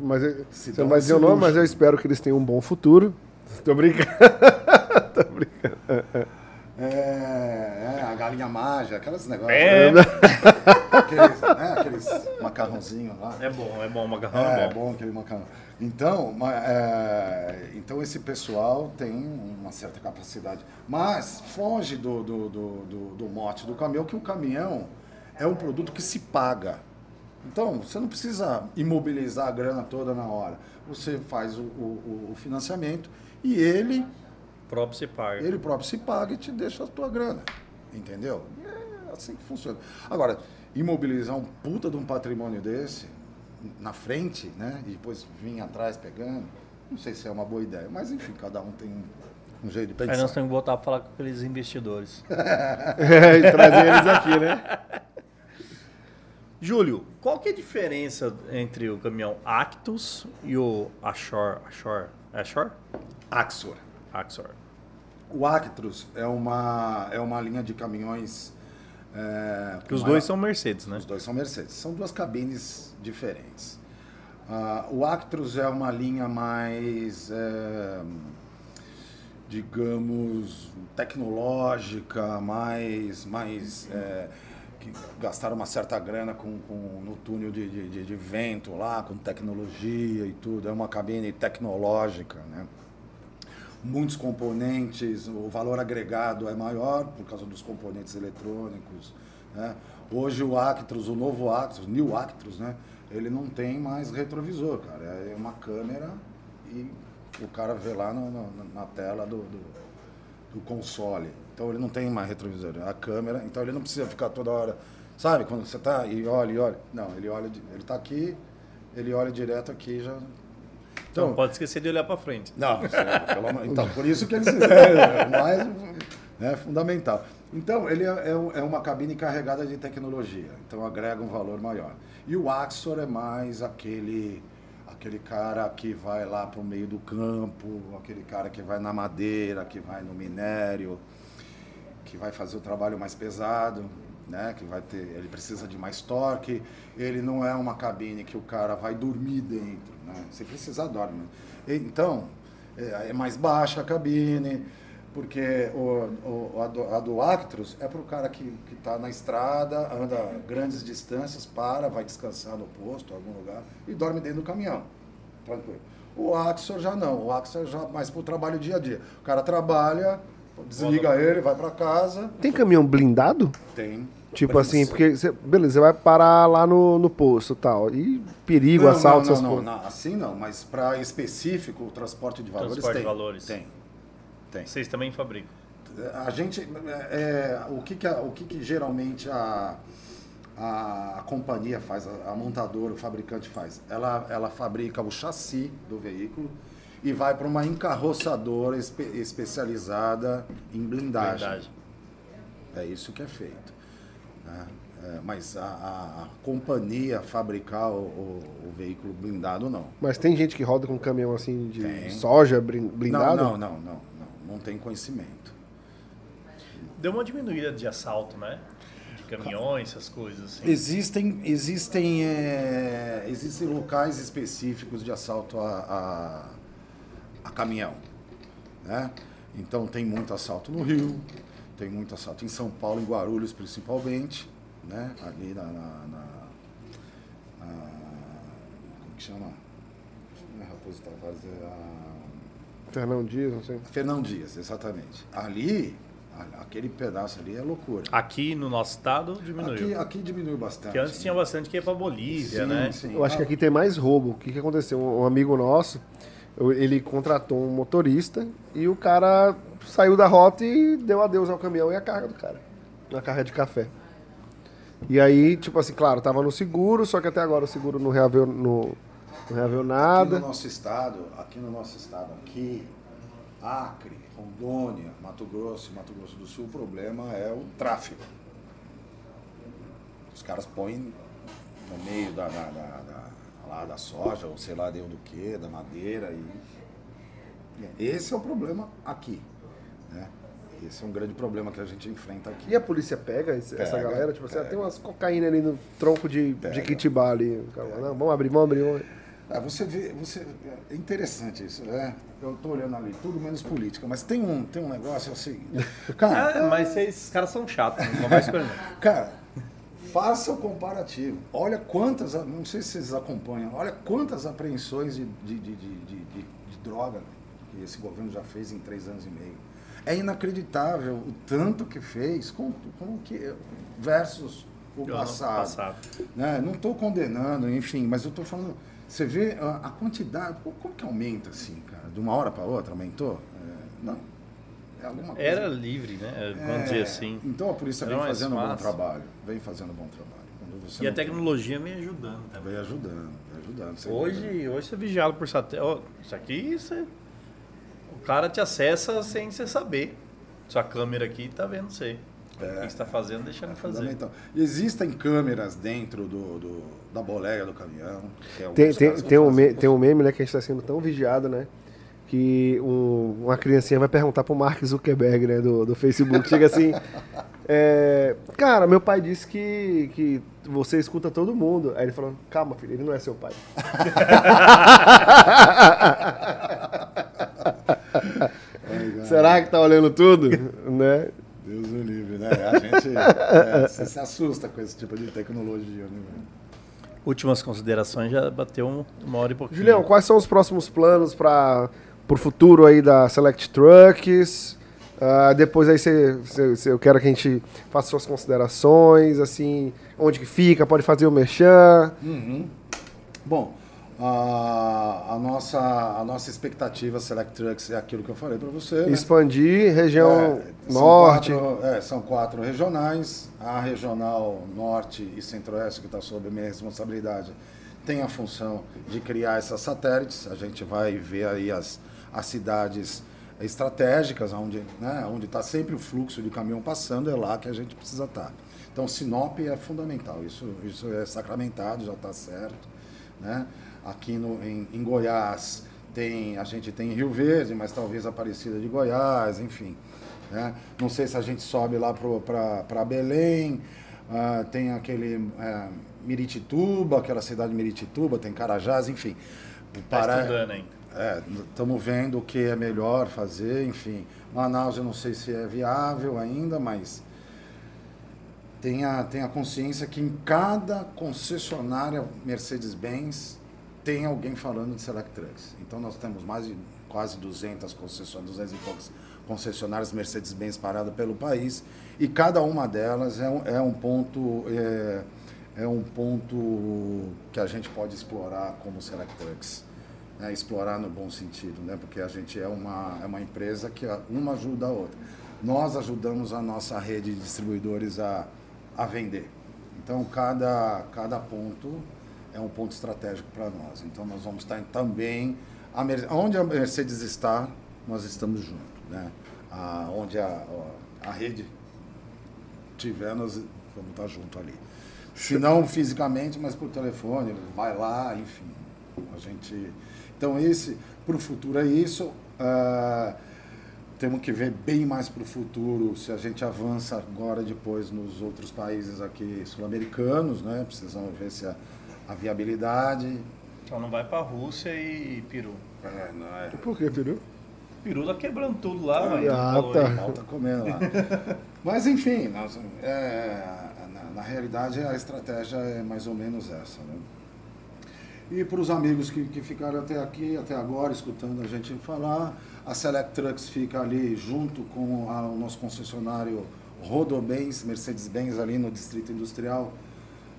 Speaker 1: Mas você não vai dizer o nome, mas eu espero que eles tenham um bom futuro. Tô brincando. Tô brincando.
Speaker 3: É, é, a galinha mágica, aqueles negócios. É. Né? aqueles, né, aqueles macarrãozinhos lá.
Speaker 2: É bom, é bom, o macarrão
Speaker 3: é,
Speaker 2: é
Speaker 3: bom. É bom aquele macarrão. Então, é, então esse pessoal tem uma certa capacidade. Mas foge do, do, do, do, do mote do caminhão, que o caminhão é um produto que se paga. Então, você não precisa imobilizar a grana toda na hora. Você faz o, o, o financiamento e ele,
Speaker 2: próprio se paga.
Speaker 3: ele próprio se paga e te deixa a tua grana. Entendeu? É assim que funciona. Agora, imobilizar um puta de um patrimônio desse na frente, né? E depois vir atrás pegando, não sei se é uma boa ideia. Mas enfim, cada um tem um, um jeito de
Speaker 2: Aí
Speaker 3: pensar.
Speaker 2: nós temos que voltar para falar com aqueles investidores.
Speaker 1: É, e trazer eles aqui, né?
Speaker 2: Júlio, qual que é a diferença entre o caminhão Actus e o Ashore? Ashore? É Ashore?
Speaker 3: Axor.
Speaker 2: Axor.
Speaker 3: O Actros é uma, é uma linha de caminhões. É,
Speaker 2: Que os dois
Speaker 3: maior-
Speaker 2: são Mercedes, né?
Speaker 3: Os dois são Mercedes. São duas cabines diferentes. Ah, o Actros é uma linha mais, é, digamos, tecnológica, mais, mais é, que gastaram uma certa grana com, com- no túnel de, de, de- de vento lá, com tecnologia e tudo. É uma cabine tecnológica, né? Muitos componentes, o valor agregado é maior por causa dos componentes eletrônicos. Né? Hoje o Actros, o novo Actros, New Actros, né? ele não tem mais retrovisor, cara. É uma câmera e o cara vê lá no- no- na tela do, do, do console. Então ele não tem mais retrovisor, é a câmera, então ele não precisa ficar toda hora, sabe, quando você tá e olha e olha. Não, ele olha, ele tá aqui, ele olha direto aqui já.
Speaker 2: Então, não pode esquecer de olhar para frente.
Speaker 3: Não, amor- então, por isso que eles fizeram, é mais né, fundamental. Então, ele é, é é uma cabine carregada de tecnologia, então agrega um valor maior. E o Axor é mais aquele, aquele cara que vai lá para o meio do campo, aquele cara que vai na madeira, que vai no minério, que vai fazer o trabalho mais pesado, né? Que vai ter, ele precisa de mais torque. Ele não é uma cabine que o cara vai dormir dentro, né? Se precisar dorme. Então é, é mais baixa a cabine, porque o, o- a, do, a do Actros é para o cara que está na estrada, anda grandes distâncias, para, vai descansar no posto, em algum lugar e dorme dentro do caminhão, tranquilo. O Axor já não, o Axor já mais para o trabalho dia a dia. O cara trabalha, desliga ele, vai para casa,
Speaker 1: Tem caminhão blindado?
Speaker 3: tem.
Speaker 1: Tipo
Speaker 3: Prince.
Speaker 1: assim, porque, você- beleza, você vai parar lá no, no posto e tal. E perigo,
Speaker 3: Não,
Speaker 1: assalto,
Speaker 3: não,
Speaker 1: essas
Speaker 3: não,
Speaker 1: coisas.
Speaker 3: não, assim não, mas para específico o transporte de valores
Speaker 2: Transporte de
Speaker 3: tem.
Speaker 2: valores.
Speaker 3: Tem. Tem.
Speaker 2: Vocês também fabricam.
Speaker 3: A gente, é, o que, que, a- o que, que geralmente a, a, a companhia faz, a, a montadora, o fabricante faz? Ela, ela fabrica o chassi do veículo e vai para uma encarroçadora espe- especializada em blindagem.
Speaker 2: Verdade.
Speaker 3: É isso que é feito. Né? É, mas a, a- a companhia fabricar o, o- o veículo blindado, não.
Speaker 1: Mas tem gente que roda com caminhão assim de
Speaker 3: Tem.
Speaker 1: soja blindado?
Speaker 3: Não, não, não, não, não. Não tem conhecimento.
Speaker 2: Deu uma diminuída de assalto, né? De caminhões, essas coisas assim.
Speaker 3: Existem, existem, é, existem locais específicos de assalto a, a, a caminhão. Né? Então tem muito assalto no Rio, tem muito assalto em São Paulo, em Guarulhos principalmente, né? ali na, na, na- na- como que chama? Não é Raposo Tavares, é a
Speaker 1: Fernão Dias, não sei.
Speaker 3: Fernão Dias, exatamente. Ali, a- aquele pedaço ali é loucura.
Speaker 2: Aqui no nosso estado diminuiu.
Speaker 3: Aqui, aqui diminuiu bastante.
Speaker 2: Porque antes tinha bastante que ia pra Bolívia,
Speaker 3: Sim,
Speaker 2: né?
Speaker 3: sim.
Speaker 1: Eu acho que aqui tem mais roubo. O que, que aconteceu? Um, amigo nosso, ele contratou um motorista e o cara saiu da rota e deu adeus ao caminhão e a carga do cara. Na carga de café. E aí, tipo assim, claro, tava no seguro, só que até agora o seguro não reaveu, no, não reaveu
Speaker 3: Aqui
Speaker 1: nada.
Speaker 3: no nosso estado, aqui no nosso estado, aqui, Acre, Rondônia, Mato Grosso, Mato Grosso do Sul, o problema é o tráfego. Os caras põem no meio da, da, da- da- lá da soja, ou sei lá, deu do que, da madeira e. Esse é o problema aqui. Né? Esse é um grande problema que a gente enfrenta aqui.
Speaker 1: E a polícia pega esse- essa
Speaker 3: Pega,
Speaker 1: galera? Tipo assim, ah, tem umas cocaína ali no tronco de, de. Quitibá ali. Cara Não, vamos abrir, vamos abrir, vamos.
Speaker 3: Ah, você vê, você, é interessante isso, né? Eu tô olhando ali, tudo menos política, mas tem um, tem um negócio assim. Cara,
Speaker 2: Ah, mas esses caras são chatos, não conversa com ele. não.
Speaker 3: cara, faça o comparativo. Olha quantas, não sei se vocês acompanham, olha quantas apreensões de, de, de, de, de- de- de droga que esse governo já fez em três anos e meio. É inacreditável o tanto que fez com, com que, versus o passado.
Speaker 2: passado.
Speaker 3: né? Não estou condenando, enfim, mas eu estou falando. Você vê a, a quantidade. Como que aumenta assim, cara? De uma hora para outra aumentou? É, não. É alguma coisa.
Speaker 2: Era livre, né? Vamos
Speaker 3: É,
Speaker 2: dizer assim.
Speaker 3: Então a polícia
Speaker 2: Era
Speaker 3: vem fazendo um bom trabalho. Vem fazendo um bom trabalho.
Speaker 2: E a tecnologia me ajudando também.
Speaker 3: Vem ajudando, vem ajudando.
Speaker 2: Hoje, hoje você é vigiado por satélite. Ó, Isso aqui, você... o cara te acessa sem você saber. Sua câmera aqui tá vendo você. O que você está fazendo, deixando
Speaker 3: É
Speaker 2: de fazer.
Speaker 3: Existem câmeras dentro do, do- da bolega do caminhão. que
Speaker 1: Tem, tem,
Speaker 3: caras
Speaker 1: tem, um me- tem um meme, né, que a gente está sendo tão vigiado, né? Que um- uma criancinha vai perguntar pro Mark Zuckerberg, né, do, do Facebook. Chega assim. é, cara, meu pai disse que, que você escuta todo mundo. Aí ele falou: calma, filho, ele não é seu pai. Será que tá olhando tudo? né?
Speaker 3: Deus o livre, né? A gente é, você se assusta com esse tipo de tecnologia, né?
Speaker 2: Últimas considerações, já bateu um- uma hora e pouquinho.
Speaker 1: Julião, quais são os próximos planos para o futuro aí da Select Trucks? Ah, depois aí você, você- você- eu quero que a gente faça suas considerações, assim, onde que fica, pode fazer o merchan.
Speaker 3: Uhum. Bom, a, a nossa, a nossa expectativa Select Trucks é aquilo que eu falei para você. né?
Speaker 1: Expandir região
Speaker 3: É, são
Speaker 1: norte.
Speaker 3: quatro- é, são quatro regionais. A regional norte e centro-oeste, que está sob minha responsabilidade, tem a função de criar essas satélites. A gente vai ver aí as, as cidades estratégicas, onde né, está sempre o fluxo de caminhão passando, é lá que a gente precisa estar. Então, Sinop é fundamental, isso, isso é sacramentado, já está certo. Né? Aqui no, em, em Goiás, tem, a gente tem Rio Verde, mas talvez Aparecida de Goiás, enfim. né? Não sei se a gente sobe lá para Belém, ah, tem aquele é, Miritituba, aquela cidade de Miritituba, tem Carajás, enfim. O
Speaker 2: Tá
Speaker 3: Pará-
Speaker 2: estudando ainda.
Speaker 3: Estamos vendo o que é melhor fazer, enfim. Manaus eu não sei se é viável ainda, mas tenha, tenha consciência que em cada concessionária Mercedes-Benz tem alguém falando de Select Trucks. Então nós temos mais de quase 200 concessionárias, 200 e poucas concessionárias Mercedes-Benz paradas pelo país e cada uma delas é um, é um ponto é, é um ponto que a gente pode explorar como Select Trucks. né? explorar no bom sentido, né? porque a gente é uma, é uma empresa que uma ajuda a outra. Nós ajudamos a nossa rede de distribuidores a, a vender. Então, cada, cada ponto é um ponto estratégico para nós. Então, nós vamos estar também. A onde a Mercedes está, nós estamos juntos. Né? A, onde a, a rede tiver, nós vamos estar junto ali. Se não fisicamente, mas por telefone, vai lá, enfim. A gente. Então, esse, para o futuro é isso. Ah, temos que ver bem mais para o futuro se a gente avança agora depois nos outros países aqui sul-americanos, né? Precisamos ver se a, a viabilidade.
Speaker 2: Então não vai pra Rússia e Peru.
Speaker 3: É, não é.
Speaker 1: Por que, Peru?
Speaker 2: Peru tá quebrando tudo lá,
Speaker 3: Ah,
Speaker 2: mas não
Speaker 1: ah, tá.
Speaker 2: aí.
Speaker 3: Tá comendo lá. Mas enfim, nós, é, na, na realidade a estratégia é mais ou menos essa. Né? E para os amigos que, que ficaram até aqui, até agora, escutando a gente falar, a Select Trucks fica ali junto com a- o nosso concessionário Rodobens, Mercedes-Benz, ali no Distrito Industrial,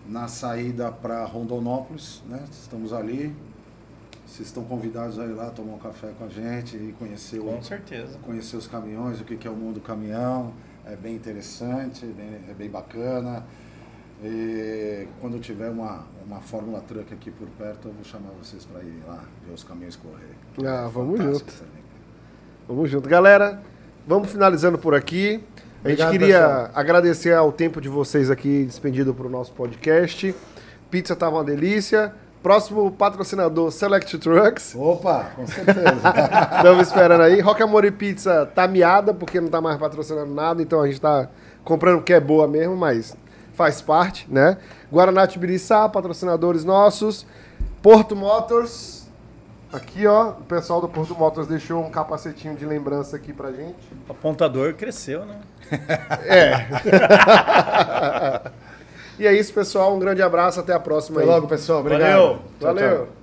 Speaker 3: na saída para Rondonópolis. Né? Estamos ali. Vocês estão convidados a ir lá tomar um café com a gente e conhecer o,
Speaker 2: Com certeza.
Speaker 3: conhecer os caminhões, o que que é o mundo do caminhão. É bem interessante, é bem, é bem bacana. E quando tiver uma, uma Fórmula Truck aqui por perto, eu vou chamar vocês para ir lá ver os caminhões correr.
Speaker 1: Ah,
Speaker 3: é
Speaker 1: vamos junto.
Speaker 3: também.
Speaker 1: Vamos junto. Galera, vamos finalizando por aqui. A gente
Speaker 3: Obrigado,
Speaker 1: queria
Speaker 3: pessoal.
Speaker 1: agradecer ao tempo de vocês aqui despendido para o nosso podcast. Pizza tava uma delícia. Próximo patrocinador, Select Trucks.
Speaker 3: Opa, com certeza.
Speaker 1: Estamos esperando aí. Rock Amor e Pizza tá miada, porque não tá mais patrocinando nada, então a gente tá comprando o que é boa mesmo, mas faz parte, né? Guaraná Tibiriçá, patrocinadores nossos. Porto Motors. Aqui, ó, o pessoal do Porto Motors deixou um capacetinho de lembrança aqui pra gente.
Speaker 2: O apontador cresceu, né?
Speaker 1: E é isso, pessoal. Um grande abraço. Até a próxima
Speaker 3: Até
Speaker 1: aí.
Speaker 3: logo, pessoal. Obrigado.
Speaker 2: Valeu.
Speaker 3: Tchau, tchau.
Speaker 1: Valeu.